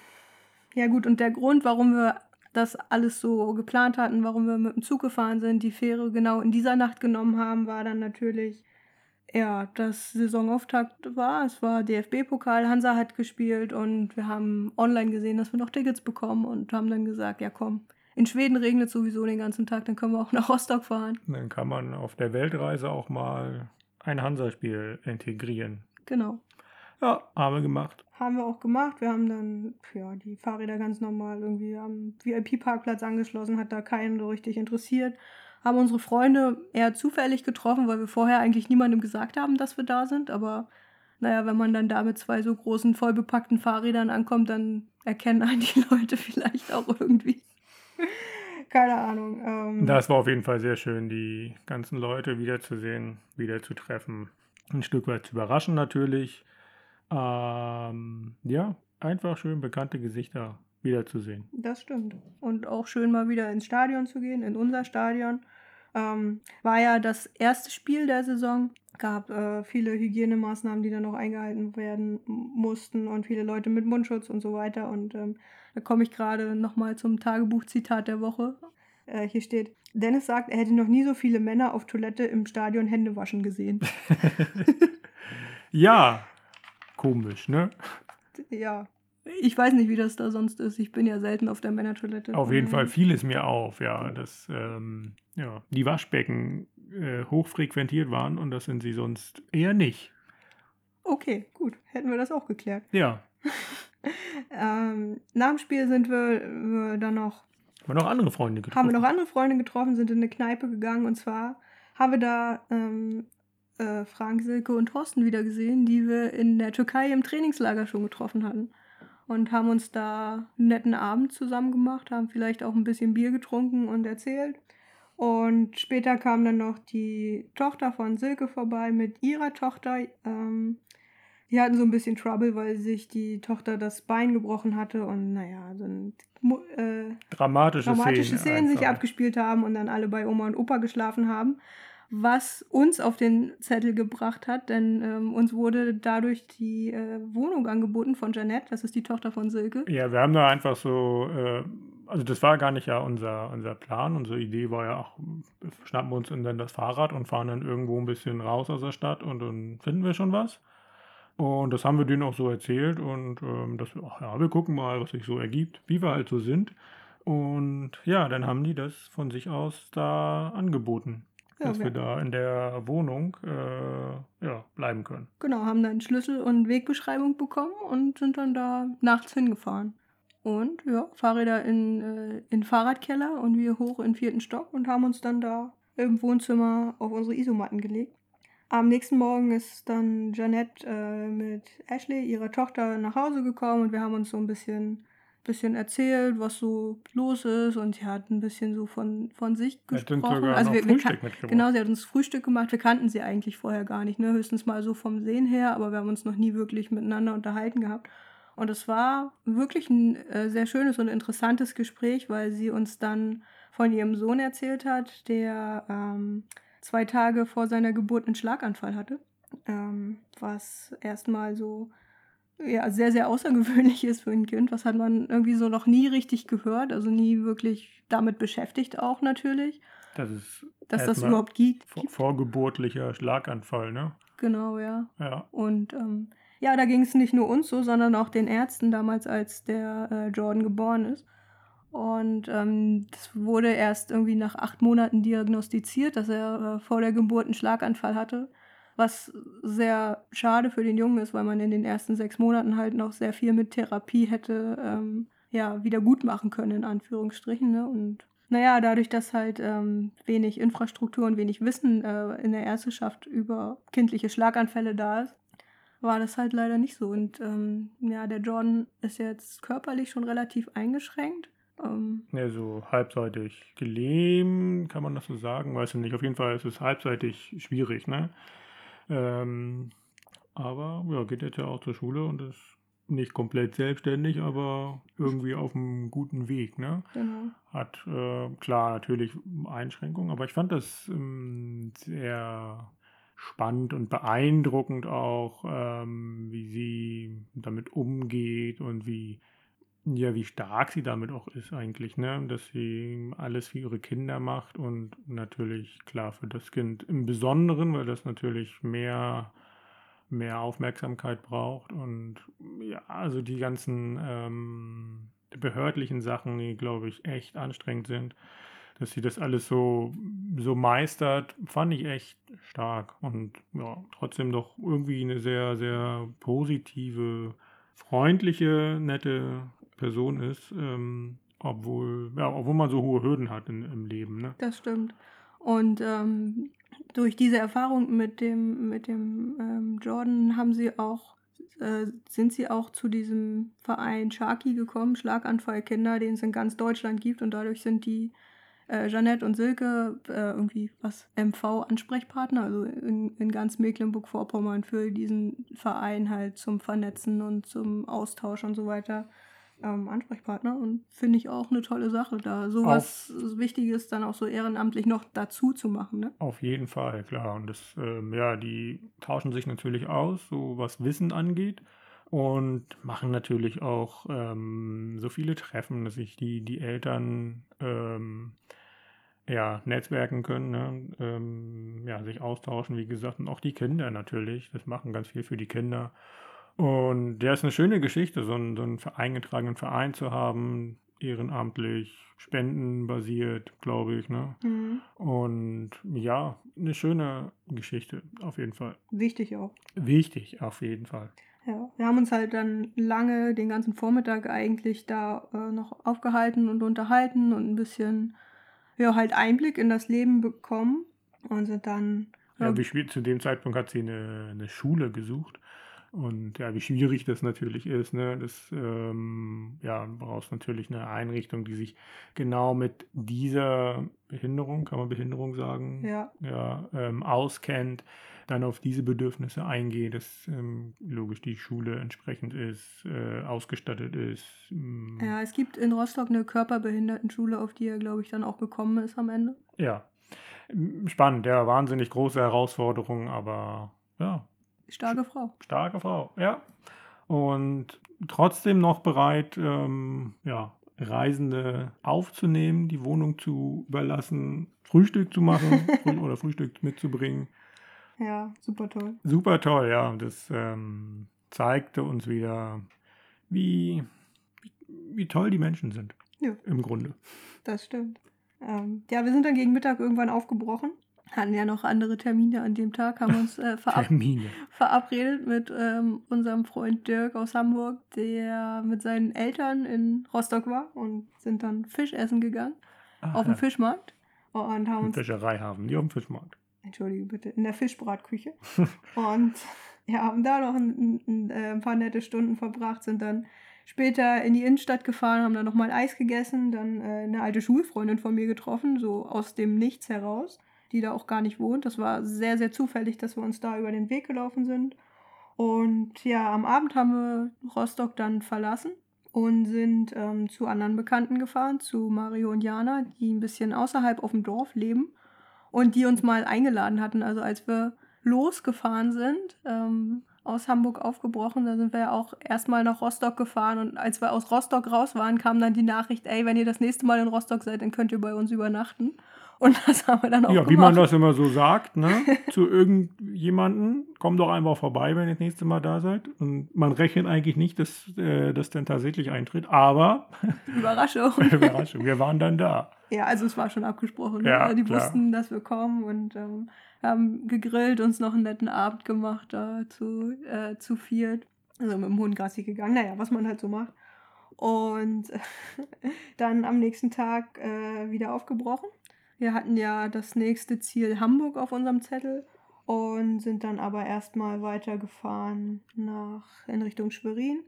ja gut, und der Grund, warum wir das alles so geplant hatten, warum wir mit dem Zug gefahren sind, die Fähre genau in dieser Nacht genommen haben, war dann natürlich, ja, dass Saisonauftakt war. Es war DFB-Pokal, Hansa hat gespielt und wir haben online gesehen, dass wir noch Tickets bekommen und haben dann gesagt, ja komm, in Schweden regnet sowieso den ganzen Tag, dann können wir auch nach Rostock fahren. Dann kann man auf der Weltreise auch mal ein Hansa-Spiel integrieren. Genau. Ja, haben wir gemacht. Haben wir auch gemacht. Wir haben dann ja, die Fahrräder ganz normal irgendwie am VIP-Parkplatz angeschlossen, hat da keinen so richtig interessiert. Haben unsere Freunde eher zufällig getroffen, weil wir vorher eigentlich niemandem gesagt haben, dass wir da sind. Aber naja, wenn man dann da mit zwei so großen, vollbepackten Fahrrädern ankommt, dann erkennen einen die Leute vielleicht auch irgendwie. Keine Ahnung. Ähm, das war auf jeden Fall sehr schön, die ganzen Leute wiederzusehen, wiederzutreffen. Ein Stück weit zu überraschen natürlich. Ähm, ja, einfach schön bekannte Gesichter wiederzusehen. Das stimmt. Und auch schön mal wieder ins Stadion zu gehen, in unser Stadion. Ähm, war ja das erste Spiel der Saison. Gab äh, viele Hygienemaßnahmen, die dann noch eingehalten werden mussten und viele Leute mit Mundschutz und so weiter. Und ähm, da komme ich gerade nochmal zum Tagebuchzitat der Woche. Äh, hier steht, Dennis sagt, er hätte noch nie so viele Männer auf Toilette im Stadion Hände waschen gesehen. ja, komisch, ne? Ja. Ich weiß nicht, wie das da sonst ist. Ich bin ja selten auf der Männertoilette. Auf jeden Fall fiel es mir auf, ja, dass ähm, ja, die Waschbecken äh, hochfrequentiert waren und das sind sie sonst eher nicht. Okay, gut. Hätten wir das auch geklärt. Ja. ähm, nach dem Spiel sind wir, wir dann noch. Haben wir noch andere Freunde getroffen? Haben wir noch andere Freunde getroffen, sind in eine Kneipe gegangen und zwar haben wir da ähm, äh, Frank, Silke und Thorsten wieder gesehen, die wir in der Türkei im Trainingslager schon getroffen hatten. Und haben uns da einen netten Abend zusammen gemacht, haben vielleicht auch ein bisschen Bier getrunken und erzählt. Und später kam dann noch die Tochter von Silke vorbei mit ihrer Tochter. Ähm, die hatten so ein bisschen Trouble, weil sich die Tochter das Bein gebrochen hatte und naja, dann äh, dramatische, dramatische Szenen, Szenen sich abgespielt haben und dann alle bei Oma und Opa geschlafen haben. Was uns auf den Zettel gebracht hat, denn ähm, uns wurde dadurch die äh, Wohnung angeboten von Janette, das ist die Tochter von Silke. Ja, wir haben da einfach so, äh, also das war gar nicht ja unser, unser Plan. Unsere Idee war ja, ach, schnappen wir uns dann das Fahrrad und fahren dann irgendwo ein bisschen raus aus der Stadt und dann finden wir schon was. Und das haben wir denen auch so erzählt und ähm, dass wir, ach ja, wir gucken mal, was sich so ergibt, wie wir halt so sind. Und ja, dann haben die das von sich aus da angeboten, ja, dass wir da in der Wohnung äh, ja, bleiben können. Genau, haben dann Schlüssel und Wegbeschreibung bekommen und sind dann da nachts hingefahren. Und ja, Fahrräder in, äh, in Fahrradkeller und wir hoch in vierten Stock und haben uns dann da im Wohnzimmer auf unsere Isomatten gelegt. Am nächsten Morgen ist dann Janette äh, mit Ashley, ihrer Tochter, nach Hause gekommen und wir haben uns so ein bisschen, bisschen erzählt, was so los ist und sie hat ein bisschen so von, von sich gesprochen. Sogar also wir, wir Frühstück mitgebracht. Genau, sie hat uns Frühstück gemacht. Wir kannten sie eigentlich vorher gar nicht, ne? höchstens mal so vom Sehen her, aber wir haben uns noch nie wirklich miteinander unterhalten gehabt. Und es war wirklich ein äh, sehr schönes und interessantes Gespräch, weil sie uns dann von ihrem Sohn erzählt hat, der ähm, zwei Tage vor seiner Geburt einen Schlaganfall hatte. Ähm, was erstmal so ja, sehr, sehr außergewöhnlich ist für ein Kind. Was hat man irgendwie so noch nie richtig gehört, also nie wirklich damit beschäftigt auch natürlich, Das ist dass das überhaupt gibt. vor, vorgeburtlicher Schlaganfall, ne? Genau, ja. Ja. Und ähm, ja, da ging es nicht nur uns so, sondern auch den Ärzten damals, als der äh, Jordan geboren ist. Und ähm, das wurde erst irgendwie nach acht Monaten diagnostiziert, dass er äh, vor der Geburt einen Schlaganfall hatte. Was sehr schade für den Jungen ist, weil man in den ersten sechs Monaten halt noch sehr viel mit Therapie hätte ähm, ja, wieder gut machen können, in Anführungsstrichen. Ne? Und naja, dadurch, dass halt ähm, wenig Infrastruktur und wenig Wissen äh, in der Ärzteschaft über kindliche Schlaganfälle da ist, war das halt leider nicht so. Und ähm, ja, der Jordan ist jetzt körperlich schon relativ eingeschränkt. Ähm, Ja, so halbseitig gelähmt, kann man das so sagen? Weiß ich nicht. Auf jeden Fall ist es halbseitig schwierig, ne? Ähm, aber ja, geht jetzt ja auch zur Schule und ist nicht komplett selbstständig, aber irgendwie auf einem guten Weg, ne? genau. Hat äh, klar natürlich Einschränkungen, aber ich fand das ähm, sehr spannend und beeindruckend auch, ähm, wie sie damit umgeht und wie ja, wie stark sie damit auch ist eigentlich, ne? Dass sie alles für ihre Kinder macht und natürlich klar für das Kind im Besonderen, weil das natürlich mehr mehr Aufmerksamkeit braucht und ja, also die ganzen ähm, behördlichen Sachen, die glaube ich echt anstrengend sind, dass sie das alles so so meistert, fand ich echt stark und ja, trotzdem doch irgendwie eine sehr sehr positive, freundliche, nette Person ist, ähm, obwohl ja, obwohl man so hohe Hürden hat in, im Leben, ne? Das stimmt. Und ähm, durch diese Erfahrung mit dem, mit dem ähm, Jordan haben sie auch, äh, sind sie auch zu diesem Verein Sharky gekommen, Schlaganfallkinder, den es in ganz Deutschland gibt. Und dadurch sind die äh, Jeanette und Silke äh, irgendwie was MV-Ansprechpartner, also in, in ganz Mecklenburg-Vorpommern für diesen Verein halt zum Vernetzen und zum Austausch und so weiter ähm, Ansprechpartner und finde ich auch eine tolle Sache, da sowas Wichtiges dann auch so ehrenamtlich noch dazu zu machen. Ne? Auf jeden Fall, klar. Und das, ähm, ja, die tauschen sich natürlich aus, so was Wissen angeht. Und machen natürlich auch ähm, so viele Treffen, dass sich die, die Eltern ähm, ja, netzwerken können, ne? ähm, ja, sich austauschen, wie gesagt, und auch die Kinder natürlich. Das machen ganz viel für die Kinder. Und der ist eine schöne Geschichte, so einen, so einen eingetragenen Verein zu haben, ehrenamtlich, spendenbasiert, glaube ich. Ne? Mhm. Und ja, eine schöne Geschichte, auf jeden Fall. Wichtig auch. Wichtig, auf jeden Fall. Ja, wir haben uns halt dann lange, den ganzen Vormittag eigentlich da äh, noch aufgehalten und unterhalten und ein bisschen, ja, halt Einblick in das Leben bekommen und sind dann. Ja, wie schwierig, zu dem Zeitpunkt hat sie eine, eine Schule gesucht. Und ja, wie schwierig das natürlich ist, ne? Das ähm, ja, brauchst natürlich eine Einrichtung, die sich genau mit dieser Behinderung, kann man Behinderung sagen, ja, ja, ähm, auskennt, dann auf diese Bedürfnisse eingeht, dass ähm, logisch die Schule entsprechend ist, äh, ausgestattet ist. ähm, ja, es gibt in Rostock eine Körperbehindertenschule, auf die er, glaube ich, dann auch gekommen ist am Ende. Ja, spannend, ja, wahnsinnig große Herausforderungen, aber ja, Starke Frau. starke Frau, ja. Und trotzdem noch bereit, ähm, ja, Reisende aufzunehmen, die Wohnung zu überlassen, Frühstück zu machen oder Frühstück mitzubringen. Ja, super toll. Super toll, ja. Und das ähm, zeigte uns wieder, wie, wie, wie toll die Menschen sind. Ja. Im Grunde. Das stimmt. Ähm, ja, wir sind dann gegen Mittag irgendwann aufgebrochen. Hatten ja noch andere Termine an dem Tag, haben uns äh, verab Termine. verabredet mit ähm, unserem Freund Dirk aus Hamburg, der mit seinen Eltern in Rostock war und sind dann Fisch essen gegangen Ach, auf dem ja. Fischmarkt. und haben Im Fischereihafen, nicht auf dem Fischmarkt. entschuldige bitte, in der Fischbratküche. und ja, haben da noch ein, ein, äh, ein paar nette Stunden verbracht, sind dann später in die Innenstadt gefahren, haben dann nochmal Eis gegessen, dann äh, eine alte Schulfreundin von mir getroffen, so aus dem Nichts heraus, die da auch gar nicht wohnt. Das war sehr, sehr zufällig, dass wir uns da über den Weg gelaufen sind. Und ja, am Abend haben wir Rostock dann verlassen und sind ähm, zu anderen Bekannten gefahren, zu Mario und Jana, die ein bisschen außerhalb auf dem Dorf leben und die uns mal eingeladen hatten. Also als wir losgefahren sind, ähm, aus Hamburg aufgebrochen, da sind wir ja auch erstmal nach Rostock gefahren und als wir aus Rostock raus waren, kam dann die Nachricht, ey, wenn ihr das nächste Mal in Rostock seid, dann könnt ihr bei uns übernachten. Und das haben wir dann auch Ja, gemacht. wie man das immer so sagt, ne? Zu irgendjemanden, komm doch einfach vorbei, wenn ihr das nächste Mal da seid. Und man rechnet eigentlich nicht, dass äh, das dann tatsächlich eintritt, aber Überraschung. Überraschung, wir waren dann da. Ja, also es war schon abgesprochen. Ne? Ja, Also die klar. wussten, dass wir kommen und ähm, haben gegrillt, uns noch einen netten Abend gemacht da zu, äh, zu viert. Also mit dem Hund Gassi gegangen. Naja, was man halt so macht. Und dann am nächsten Tag äh, wieder aufgebrochen. Wir hatten ja das nächste Ziel Hamburg auf unserem Zettel und sind dann aber erstmal weitergefahren nach in Richtung Schwerin.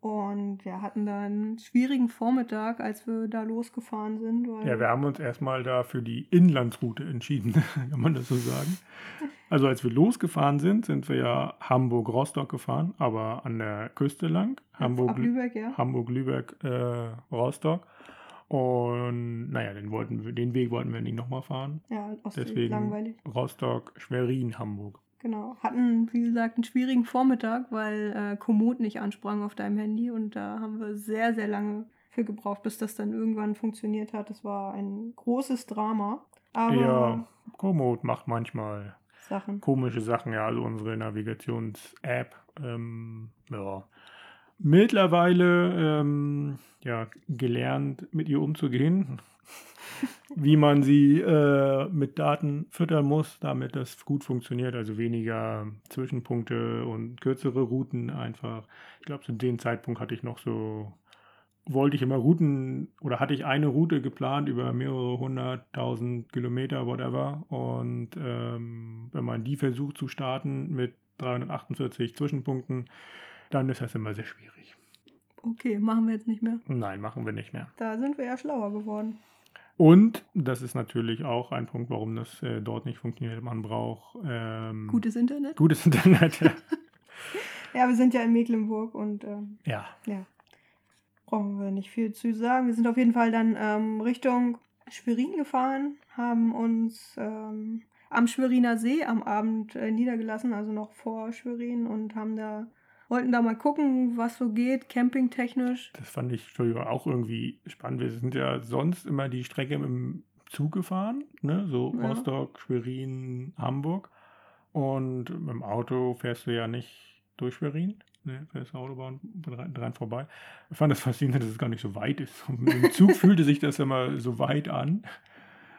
Und wir hatten dann einen schwierigen Vormittag, als wir da losgefahren sind. Ja, wir haben uns erstmal da für die Inlandsroute entschieden, kann man das so sagen. Also als wir losgefahren sind, sind wir ja Hamburg-Rostock gefahren, aber an der Küste lang. Hamburg, ab Lübeck, ja. Hamburg, Lübeck, äh. Und naja, den, wollten wir, den Weg wollten wir nicht nochmal fahren. Ja, Ostsee, Deswegen langweilig. Rostock, Schwerin, Hamburg. Genau. Hatten, wie gesagt, einen schwierigen Vormittag, weil äh, Komoot nicht ansprang auf deinem Handy und da haben wir sehr, sehr lange für gebraucht, bis das dann irgendwann funktioniert hat. Das war ein großes Drama. Aber Ja, Komoot macht manchmal Sachen. komische Sachen, ja, also unsere Navigations-App. Ähm, ja. Mittlerweile ähm, ja, gelernt, mit ihr umzugehen, wie man sie äh, mit Daten füttern muss, damit das gut funktioniert. Also weniger Zwischenpunkte und kürzere Routen einfach. Ich glaube, zu dem Zeitpunkt hatte ich noch so, wollte ich immer Routen oder hatte ich eine Route geplant über mehrere hunderttausend Kilometer, whatever. Und ähm, wenn man die versucht zu starten mit 348 Zwischenpunkten, dann ist das immer sehr schwierig. Okay, machen wir jetzt nicht mehr. Nein, machen wir nicht mehr. Da sind wir ja schlauer geworden. Und das ist natürlich auch ein Punkt, warum das äh, dort nicht funktioniert. Man braucht ähm, Gutes Internet. gutes Internet. Ja. Ja, wir sind ja in Mecklenburg und ähm, ja. ja, brauchen wir nicht viel zu sagen. Wir sind auf jeden Fall dann ähm, Richtung Schwerin gefahren, haben uns ähm, am Schweriner See am Abend äh, niedergelassen, also noch vor Schwerin und haben da, wollten da mal gucken, was so geht, campingtechnisch. Das fand ich Entschuldigung, auch irgendwie spannend. Wir sind ja sonst immer die Strecke dem Zug gefahren, ne? so Ja. Rostock, Schwerin, Hamburg. Und mit dem Auto fährst du ja nicht durch Schwerin. Ne, fährst Autobahn dran, vorbei. Ich fand das faszinierend, dass es gar nicht so weit ist. Und mit dem Zug fühlte sich das immer so weit an.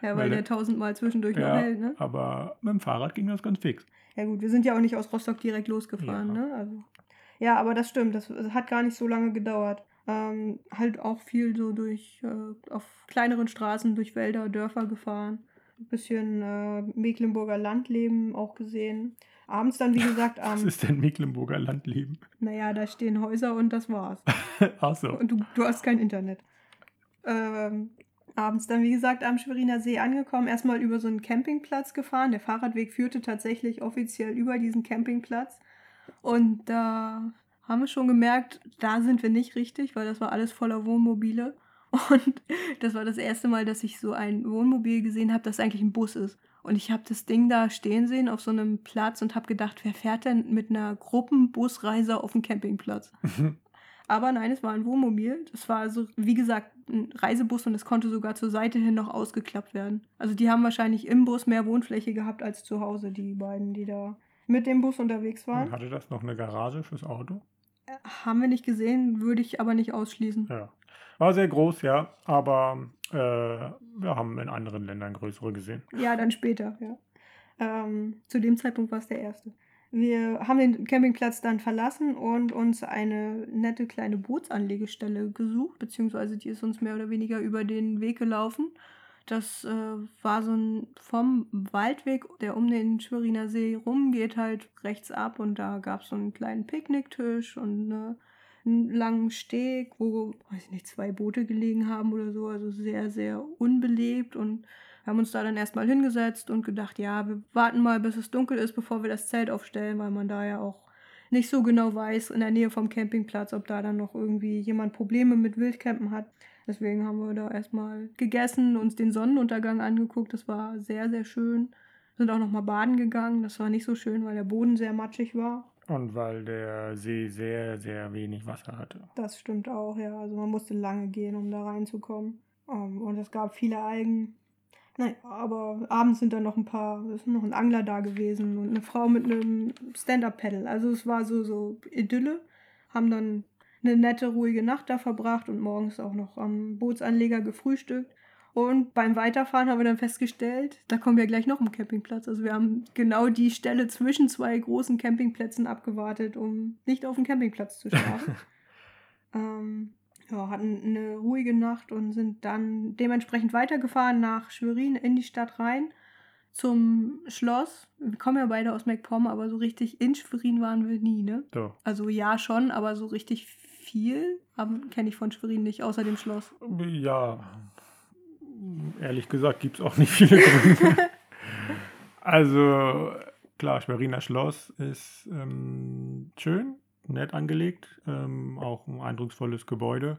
Ja, weil Weil der tausendmal zwischendurch noch Ja, hält, ne? aber mit dem Fahrrad ging das ganz fix. Ja gut, wir sind ja auch nicht aus Rostock direkt losgefahren, Ja. ne? Also, ja, aber das stimmt, das hat gar nicht so lange gedauert. Ähm, halt auch viel so durch, äh, auf kleineren Straßen, durch Wälder, Dörfer gefahren. Ein bisschen äh, Mecklenburger Landleben auch gesehen. Abends dann, wie gesagt, Was am, ist denn Mecklenburger Landleben? naja, da stehen Häuser und das war's. Achso. Und du, du hast kein Internet. Ähm, abends dann, wie gesagt, am Schweriner See angekommen. Erstmal über so einen Campingplatz gefahren. Der Fahrradweg führte tatsächlich offiziell über diesen Campingplatz. Und da haben wir schon gemerkt, da sind wir nicht richtig, weil das war alles voller Wohnmobile. Und das war das erste Mal, dass ich so ein Wohnmobil gesehen habe, das eigentlich ein Bus ist. Und ich habe das Ding da stehen sehen auf so einem Platz und habe gedacht, wer fährt denn mit einer Gruppenbusreise auf dem Campingplatz? Aber nein, es war ein Wohnmobil. Das war also, wie gesagt, ein Reisebus und es konnte sogar zur Seite hin noch ausgeklappt werden. Also die haben wahrscheinlich im Bus mehr Wohnfläche gehabt als zu Hause, die beiden, die da mit dem Bus unterwegs waren. Hatte das noch eine Garage fürs Auto? Äh, Haben wir nicht gesehen, würde ich aber nicht ausschließen. Ja. War sehr groß, ja, aber äh, wir haben in anderen Ländern größere gesehen. Ja, dann später, ja. Ähm, zu dem Zeitpunkt war es der erste. Wir haben den Campingplatz dann verlassen und uns eine nette kleine Bootsanlegestelle gesucht, beziehungsweise die ist uns mehr oder weniger über den Weg gelaufen. Das äh, war so ein vom Waldweg, der um den Schweriner See rumgeht, halt rechts ab und da gab es so einen kleinen Picknicktisch und eine, einen langen Steg, wo, weiß ich nicht, zwei Boote gelegen haben oder so. Also sehr, sehr unbelebt und wir haben uns da dann erstmal hingesetzt und gedacht, ja, wir warten mal, bis es dunkel ist, bevor wir das Zelt aufstellen, weil man da ja auch nicht so genau weiß in der Nähe vom Campingplatz, ob da dann noch irgendwie jemand Probleme mit Wildcampen hat. Deswegen haben wir da erstmal gegessen, uns den Sonnenuntergang angeguckt. Das war sehr, sehr schön. Sind auch nochmal baden gegangen. Das war nicht so schön, weil der Boden sehr matschig war. Und weil der See sehr, sehr wenig Wasser hatte. Das stimmt auch, ja. Also man musste lange gehen, um da reinzukommen. Um, ähm, und es gab viele Algen. Naja, aber abends sind dann noch ein paar, es ist noch ein Angler da gewesen und eine Frau mit einem Stand-Up-Pedal. Also es war so, so Idylle. Haben dann eine nette, ruhige Nacht da verbracht und morgens auch noch am Bootsanleger gefrühstückt. Und beim Weiterfahren haben wir dann festgestellt, da kommen wir gleich noch im Campingplatz. Also wir haben genau die Stelle zwischen zwei großen Campingplätzen abgewartet, um nicht auf dem Campingplatz zu schlafen. ähm, ja, hatten eine ruhige Nacht und sind dann dementsprechend weitergefahren nach Schwerin in die Stadt rein zum Schloss. Wir kommen ja beide aus MacPom, aber so richtig in Schwerin waren wir nie, ne? So. Also ja schon, aber so richtig viel kenne ich von Schwerin nicht, außer dem Schloss. Ja, ehrlich gesagt gibt es auch nicht viele Gründe. also klar, Schweriner Schloss ist ähm, schön, nett angelegt, ähm, auch ein eindrucksvolles Gebäude.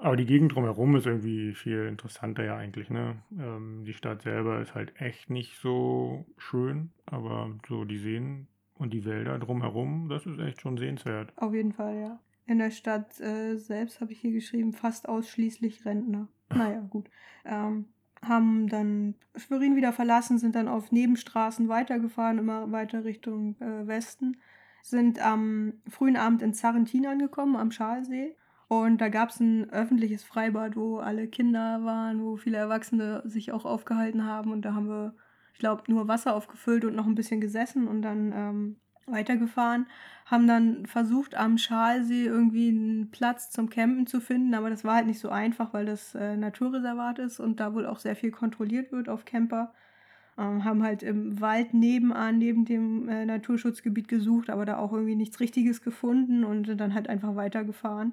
Aber die Gegend drumherum ist irgendwie viel interessanter ja eigentlich. Ne? Ähm, die Stadt selber ist halt echt nicht so schön, aber so die Seen und die Wälder drumherum, das ist echt schon sehenswert. Auf jeden Fall, ja. In der Stadt äh, selbst habe ich hier geschrieben, fast ausschließlich Rentner. Naja, gut. Ähm, haben dann Schwerin wieder verlassen, sind dann auf Nebenstraßen weitergefahren, immer weiter Richtung äh, Westen. Sind am frühen Abend in Zarentin angekommen, am Schalsee und da gab es ein öffentliches Freibad, wo alle Kinder waren, wo viele Erwachsene sich auch aufgehalten haben. Und da haben wir, ich glaube, nur Wasser aufgefüllt und noch ein bisschen gesessen und dann ähm, weitergefahren. Haben dann versucht, am Schalsee irgendwie einen Platz zum Campen zu finden, aber das war halt nicht so einfach, weil das äh, Naturreservat ist und da wohl auch sehr viel kontrolliert wird auf Camper. Ähm, haben halt im Wald nebenan, neben dem äh, Naturschutzgebiet gesucht, aber da auch irgendwie nichts Richtiges gefunden und sind dann halt einfach weitergefahren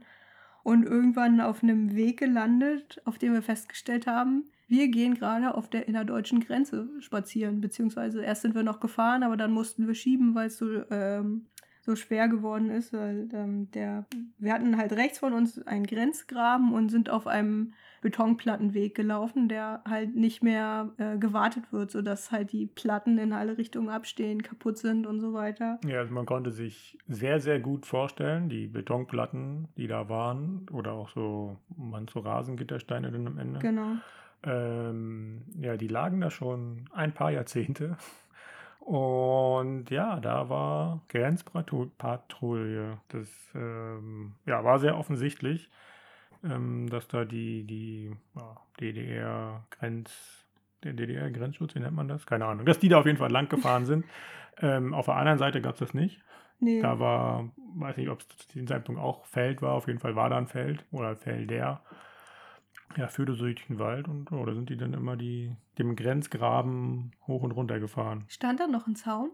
und irgendwann auf einem Weg gelandet, auf dem wir festgestellt haben, wir gehen gerade auf der innerdeutschen Grenze spazieren, beziehungsweise erst sind wir noch gefahren, aber dann mussten wir schieben, weil es so ähm, so schwer geworden ist, weil ähm, der, wir hatten halt rechts von uns einen Grenzgraben und sind auf einem Betonplattenweg gelaufen, der halt nicht mehr äh, gewartet wird, sodass halt die Platten in alle Richtungen abstehen, kaputt sind und so weiter. Ja, also man konnte sich sehr, sehr gut vorstellen, die Betonplatten, die da waren, oder auch so, man so Rasengittersteine dann am Ende. Genau. Ähm, ja, die lagen da schon ein paar Jahrzehnte. Und ja, da war Grenzpatrouille. Das ähm, ja, war sehr offensichtlich, ähm, dass da die, die ja, DDR-Grenz, der DDR-Grenzschutz, wie nennt man das? Keine Ahnung, dass die da auf jeden Fall lang gefahren sind. ähm, auf der anderen Seite gab es das nicht. Nee. Da war, weiß nicht, ob es zu diesem Zeitpunkt auch Feld war, auf jeden Fall war da ein Feld oder Felder ja, führte so durch den Wald und oh, da sind die dann immer die, dem Grenzgraben hoch und runter gefahren. Stand da noch ein Zaun?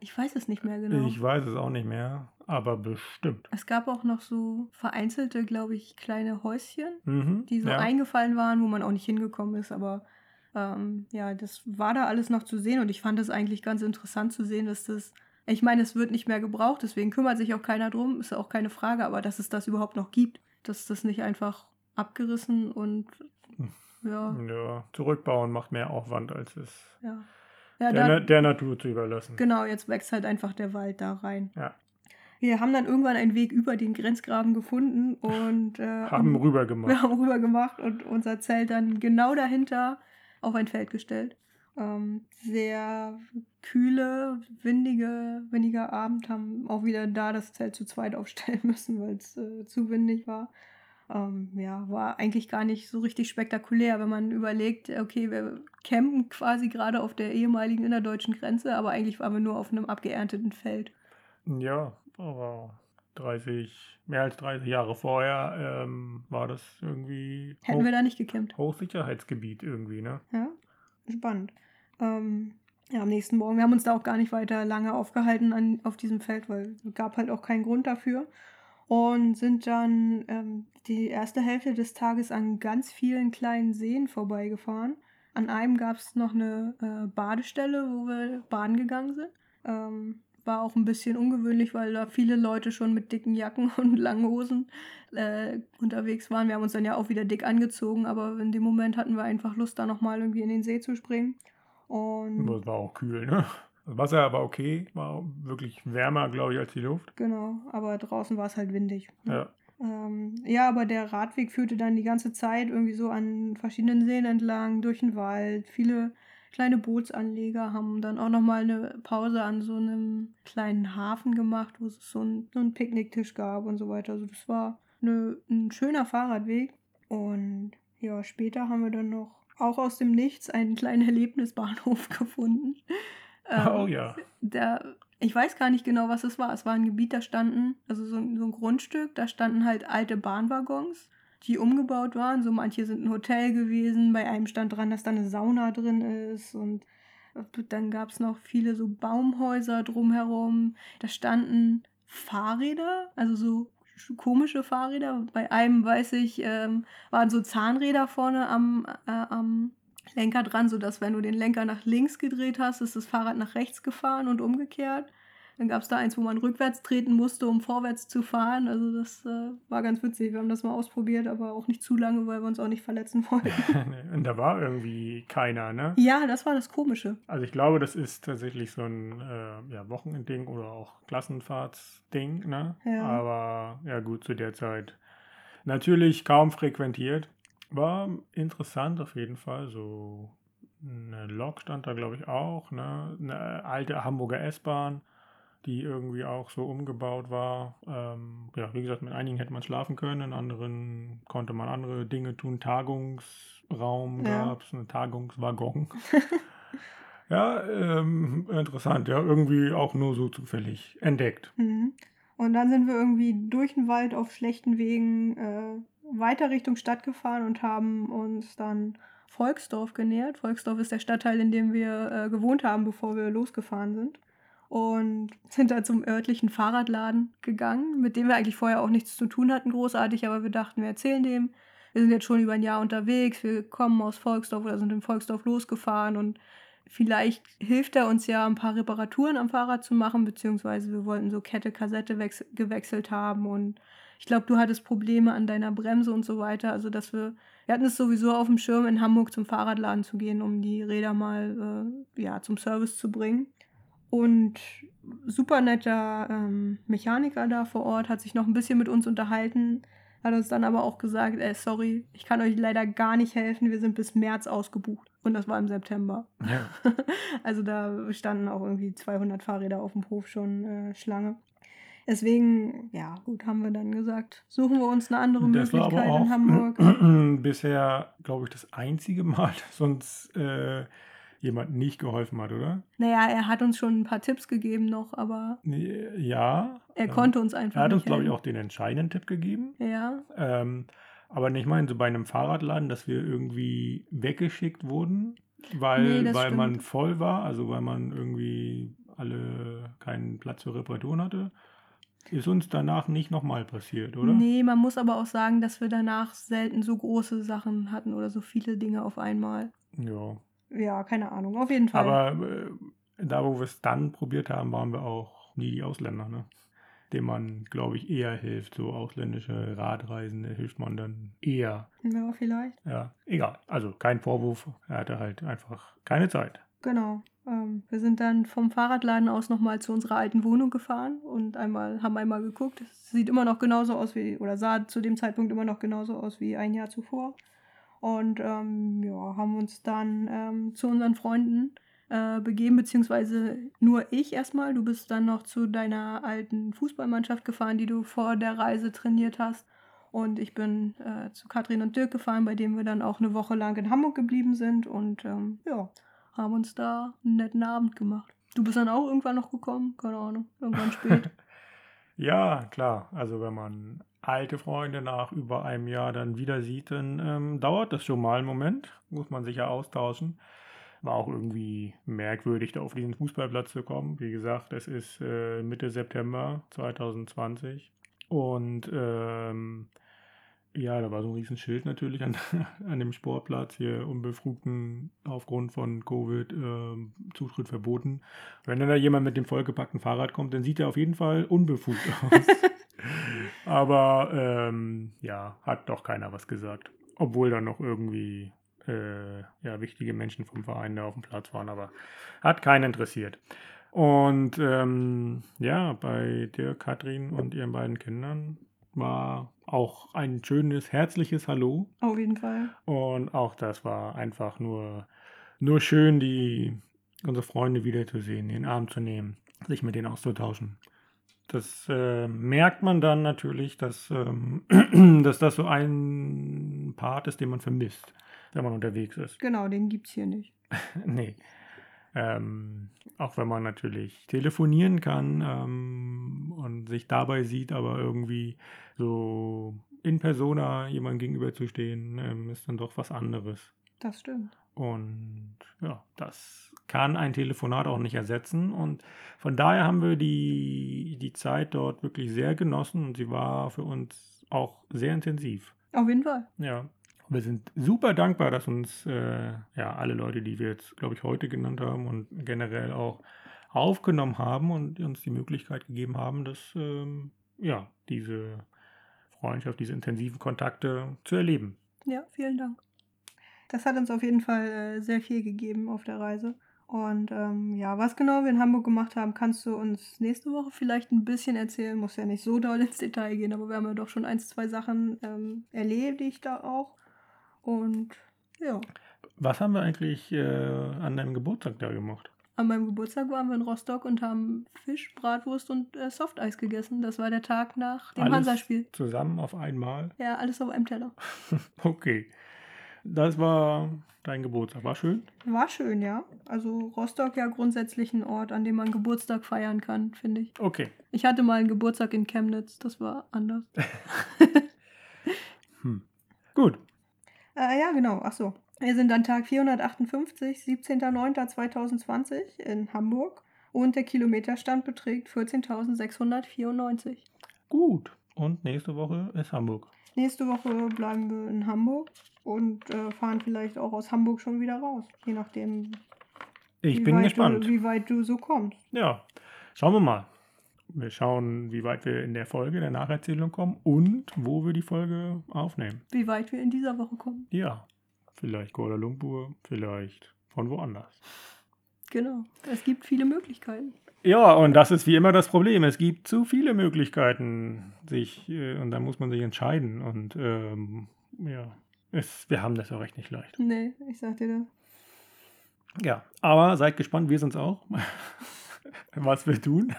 Ich weiß es nicht mehr genau. Ich weiß es auch nicht mehr, aber bestimmt. Es gab auch noch so vereinzelte, glaube ich, kleine Häuschen, mhm, die so ja. eingefallen waren, wo man auch nicht hingekommen ist, aber ähm, ja, das war da alles noch zu sehen und ich fand es eigentlich ganz interessant zu sehen, dass das ich meine, es wird nicht mehr gebraucht, deswegen kümmert sich auch keiner drum, ist auch keine Frage, aber dass es das überhaupt noch gibt, dass das nicht einfach abgerissen und ja. Ja, zurückbauen macht mehr Aufwand, als es ja. Ja, der, dann, der, Natur zu überlassen. Genau, jetzt wächst halt einfach der Wald da rein. Ja. Wir haben dann irgendwann einen Weg über den Grenzgraben gefunden und äh, haben rüber gemacht. Wir haben rüber gemacht und unser Zelt dann genau dahinter auf ein Feld gestellt. Ähm, sehr kühle, windige, windiger Abend haben auch wieder da das Zelt zu zweit aufstellen müssen, weil es äh, zu windig war ähm, ja, war eigentlich gar nicht so richtig spektakulär, wenn man überlegt, okay, wir campen quasi gerade auf der ehemaligen innerdeutschen Grenze, aber eigentlich waren wir nur auf einem abgeernteten Feld. Ja, aber 30, mehr als 30 Jahre vorher ähm, war das irgendwie Hätten wir da nicht gecampt. Hochsicherheitsgebiet irgendwie, ne? Ja, spannend. Ähm, ja, am nächsten Morgen. Wir haben uns da auch gar nicht weiter lange aufgehalten an, auf diesem Feld, weil es gab halt auch keinen Grund dafür. Und sind dann ähm, die erste Hälfte des Tages an ganz vielen kleinen Seen vorbeigefahren. An einem gab es noch eine äh, Badestelle, wo wir baden gegangen sind. Ähm, war auch ein bisschen ungewöhnlich, weil da viele Leute schon mit dicken Jacken und langen Hosen äh, unterwegs waren. Wir haben uns dann ja auch wieder dick angezogen, aber in dem Moment hatten wir einfach Lust, da nochmal irgendwie in den See zu springen. Und Das war auch kühl, ne? Das Wasser aber okay, war wirklich wärmer, glaube ich, als die Luft. genau, aber draußen war es halt windig. ne? Ja. Ähm, ja, aber der Radweg führte dann die ganze Zeit irgendwie so an verschiedenen Seen entlang, durch den Wald. Viele kleine Bootsanleger haben dann auch nochmal eine Pause an so einem kleinen Hafen gemacht, wo es so, ein, so einen Picknicktisch gab und so weiter. Also das war eine, ein schöner Fahrradweg. Und ja, später haben wir dann noch auch aus dem Nichts einen kleinen Erlebnisbahnhof gefunden. Oh Ähm, ja. der, ich weiß gar nicht genau, was es war. Es war ein Gebiet, da standen, also so, ein- so ein Grundstück, da standen halt alte Bahnwaggons, die umgebaut waren. So manche sind ein Hotel gewesen, bei einem stand dran, dass da eine Sauna drin ist und dann gab es noch viele so Baumhäuser drumherum. Da standen Fahrräder, also so sch- komische Fahrräder. Bei einem, weiß ich, ähm, waren so Zahnräder vorne am, äh, am Lenker dran, sodass wenn du den Lenker nach links gedreht hast, ist das Fahrrad nach rechts gefahren und umgekehrt. Dann gab es da eins, wo man rückwärts treten musste, um vorwärts zu fahren. Also das äh, war ganz witzig. Wir haben das mal ausprobiert, aber auch nicht zu lange, weil wir uns auch nicht verletzen wollten. Und da war irgendwie keiner, ne? ja, das war das Komische. Also ich glaube, das ist tatsächlich so ein äh, ja, Wochenendding oder auch Klassenfahrtsding, ne? Ja. Aber ja gut, zu der Zeit natürlich kaum frequentiert. War interessant auf jeden Fall. So eine Lok stand da, glaube ich, auch, ne? Eine alte Hamburger S-Bahn, die irgendwie auch so umgebaut war. Ähm, ja, wie gesagt, mit einigen hätte man schlafen können, in anderen konnte man andere Dinge tun. Tagungsraum Ja. gab es, einen Tagungswaggon. Ja, ähm, interessant. Ja, irgendwie auch nur so zufällig entdeckt. Mhm. Und dann sind wir irgendwie durch den Wald auf schlechten Wegen äh, weiter Richtung Stadt gefahren und haben uns dann Volksdorf genähert. Volksdorf ist der Stadtteil, in dem wir äh, gewohnt haben, bevor wir losgefahren sind. Und sind da zum örtlichen Fahrradladen gegangen, mit dem wir eigentlich vorher auch nichts zu tun hatten, großartig, aber wir dachten, wir erzählen dem. Wir sind jetzt schon über ein Jahr unterwegs, wir kommen aus Volksdorf oder sind in Volksdorf losgefahren und Vielleicht hilft er uns ja, ein paar Reparaturen am Fahrrad zu machen, beziehungsweise wir wollten so Kette, Kassette wechs- gewechselt haben und ich glaube, du hattest Probleme an deiner Bremse und so weiter. Also, dass wir, wir hatten es sowieso auf dem Schirm, in Hamburg zum Fahrradladen zu gehen, um die Räder mal äh, ja, zum Service zu bringen. Und super netter ähm, Mechaniker da vor Ort hat sich noch ein bisschen mit uns unterhalten, hat uns dann aber auch gesagt, ey, sorry, ich kann euch leider gar nicht helfen, wir sind bis März ausgebucht. Und das war im September. Ja. Also da standen auch irgendwie 200 Fahrräder auf dem Hof schon äh, Schlange. Deswegen, ja, gut, haben wir dann gesagt, suchen wir uns eine andere Das war aber Möglichkeit auch in Hamburg. bisher, glaube ich, das einzige Mal, dass uns äh, jemand nicht geholfen hat, oder? Naja, er hat uns schon ein paar Tipps gegeben noch, aber Ja. er ähm, konnte uns einfach Er hat uns, glaube ich, auch den entscheidenden Tipp gegeben. Ja, Ähm, aber ich meine, so bei einem Fahrradladen, dass wir irgendwie weggeschickt wurden, weil, Nee, weil man voll war, also weil man irgendwie alle keinen Platz für Reparaturen hatte, ist uns danach nicht nochmal passiert, oder? nee, man muss aber auch sagen, dass wir danach selten so große Sachen hatten oder so viele Dinge auf einmal. Ja. Ja, keine Ahnung, auf jeden Fall. Aber äh, da, wo wir es dann probiert haben, waren wir auch nie die Ausländer, ne? Dem man, glaube ich, eher hilft. So ausländische Radreisende hilft man dann eher. ja, vielleicht. Ja, egal. Also kein Vorwurf. Er hatte halt einfach keine Zeit. Genau. Ähm, wir sind dann vom Fahrradladen aus nochmal zu unserer alten Wohnung gefahren und einmal haben einmal geguckt. Es sieht immer noch genauso aus wie, oder sah zu dem Zeitpunkt immer noch genauso aus wie ein Jahr zuvor. Und ähm, ja, haben uns dann ähm, zu unseren Freunden äh, begeben, beziehungsweise nur ich erstmal. Du bist dann noch zu deiner alten Fußballmannschaft gefahren, die du vor der Reise trainiert hast. Und ich bin äh, zu Katrin und Dirk gefahren, bei denen wir dann auch eine Woche lang in Hamburg geblieben sind. Und ähm, ja, haben uns da einen netten Abend gemacht. Du bist dann auch irgendwann noch gekommen? Keine Ahnung. Irgendwann spät. Ja, klar. Also wenn man alte Freunde nach über einem Jahr dann wieder sieht, dann ähm, dauert das schon mal einen Moment. Muss man sich ja austauschen. War auch irgendwie merkwürdig, da auf diesen Fußballplatz zu kommen. Wie gesagt, es ist äh, Mitte September 2020. Und ähm, ja, da war so ein Riesenschild natürlich an, an dem Sportplatz hier unbefugten aufgrund von Covid äh, Zutritt verboten. Wenn dann da jemand mit dem vollgepackten Fahrrad kommt, dann sieht er auf jeden Fall unbefugt aus. Aber ähm, ja, hat doch keiner was gesagt. Obwohl dann noch irgendwie äh, ja, wichtige Menschen vom Verein da auf dem Platz waren, aber hat keinen interessiert. Und ähm, ja, bei der Katrin und ihren beiden Kindern war auch ein schönes, herzliches Hallo. Auf jeden Fall. Und auch das war einfach nur, nur schön, die, unsere Freunde wiederzusehen, in den Arm zu nehmen, sich mit denen auszutauschen. Das äh, merkt man dann natürlich, dass, ähm, dass das so ein Part ist, den man vermisst, wenn man unterwegs ist. Genau, den gibt es hier nicht. nee. Ähm, auch wenn man natürlich telefonieren kann ähm, sich dabei sieht, aber irgendwie so in persona jemandem gegenüber zu stehen, ähm, ist dann doch was anderes. Das stimmt. Und ja, das kann ein Telefonat auch nicht ersetzen. Und von daher haben wir die, die Zeit dort wirklich sehr genossen und sie war für uns auch sehr intensiv. Auf jeden Fall. Ja. Wir sind super dankbar, dass uns äh, ja alle Leute, die wir jetzt, glaube ich, heute genannt haben und generell auch aufgenommen haben und uns die Möglichkeit gegeben haben, dass ähm, ja diese Freundschaft, diese intensiven Kontakte zu erleben. Ja, vielen Dank. Das hat uns auf jeden Fall äh, sehr viel gegeben auf der Reise. Und ähm, ja, was genau wir in Hamburg gemacht haben, kannst du uns nächste Woche vielleicht ein bisschen erzählen. Muss ja nicht so doll ins Detail gehen, aber wir haben ja doch schon ein, zwei Sachen ähm, erledigt da auch. Und ja. Was haben wir eigentlich äh, an deinem Geburtstag da gemacht? An meinem Geburtstag waren wir in Rostock und haben Fisch, Bratwurst und äh, Softeis gegessen. Das war der Tag nach dem Hansa-Spiel. Zusammen auf einmal? Ja, alles auf einem Teller. okay. Das war dein Geburtstag. War schön? War schön, ja. Also Rostock ja grundsätzlich ein Ort, an dem man Geburtstag feiern kann, finde ich. Okay. Ich hatte mal einen Geburtstag in Chemnitz, das war anders. hm. Gut. Äh, ja, genau. Ach so. Wir sind an Tag 458, 17.09.2020 in Hamburg und der Kilometerstand beträgt 14.694. Gut. Und nächste Woche ist Hamburg. Nächste Woche bleiben wir in Hamburg und äh, fahren vielleicht auch aus Hamburg schon wieder raus, je nachdem. Ich bin gespannt. Du, wie weit du so kommst. Ja, schauen wir mal. Wir schauen, wie weit wir in der Folge der Nacherzählung kommen und wo wir die Folge aufnehmen. Wie weit wir in dieser Woche kommen. Ja, vielleicht Kuala Lumpur, vielleicht von woanders. Genau, es gibt viele Möglichkeiten. Ja, und das ist wie immer das Problem. Es gibt zu viele Möglichkeiten, sich äh, und da muss man sich entscheiden. Und ähm, ja, es, wir haben das auch recht nicht leicht. Nee, ich sag dir das. Ja, aber seid gespannt, wir sind es auch, was wir tun.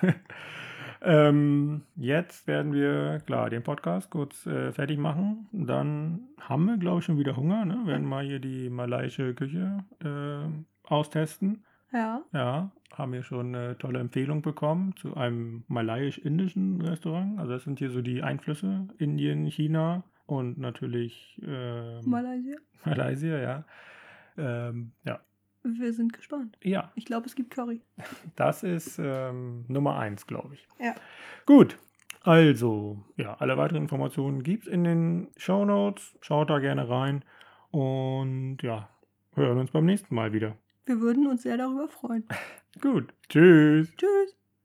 Ähm, jetzt werden wir, klar, den Podcast kurz äh, fertig machen. Dann haben wir, glaube ich, schon wieder Hunger. Ne? Wir werden mal hier die malaiische Küche äh, austesten. Ja. Ja, haben wir schon eine tolle Empfehlung bekommen zu einem malaiisch-indischen Restaurant. Also das sind hier so die Einflüsse Indien, China und natürlich ähm, Malaysia. Malaysia, ja. Ähm, ja, wir sind gespannt. Ja. Ich glaube, es gibt Curry. Das ist ähm, Nummer eins, glaube ich. Ja. Gut. Also, ja, alle weiteren Informationen gibt es in den Show Notes. Schaut da gerne rein. Und ja, hören uns beim nächsten Mal wieder. Wir würden uns sehr darüber freuen. Gut. Tschüss. Tschüss.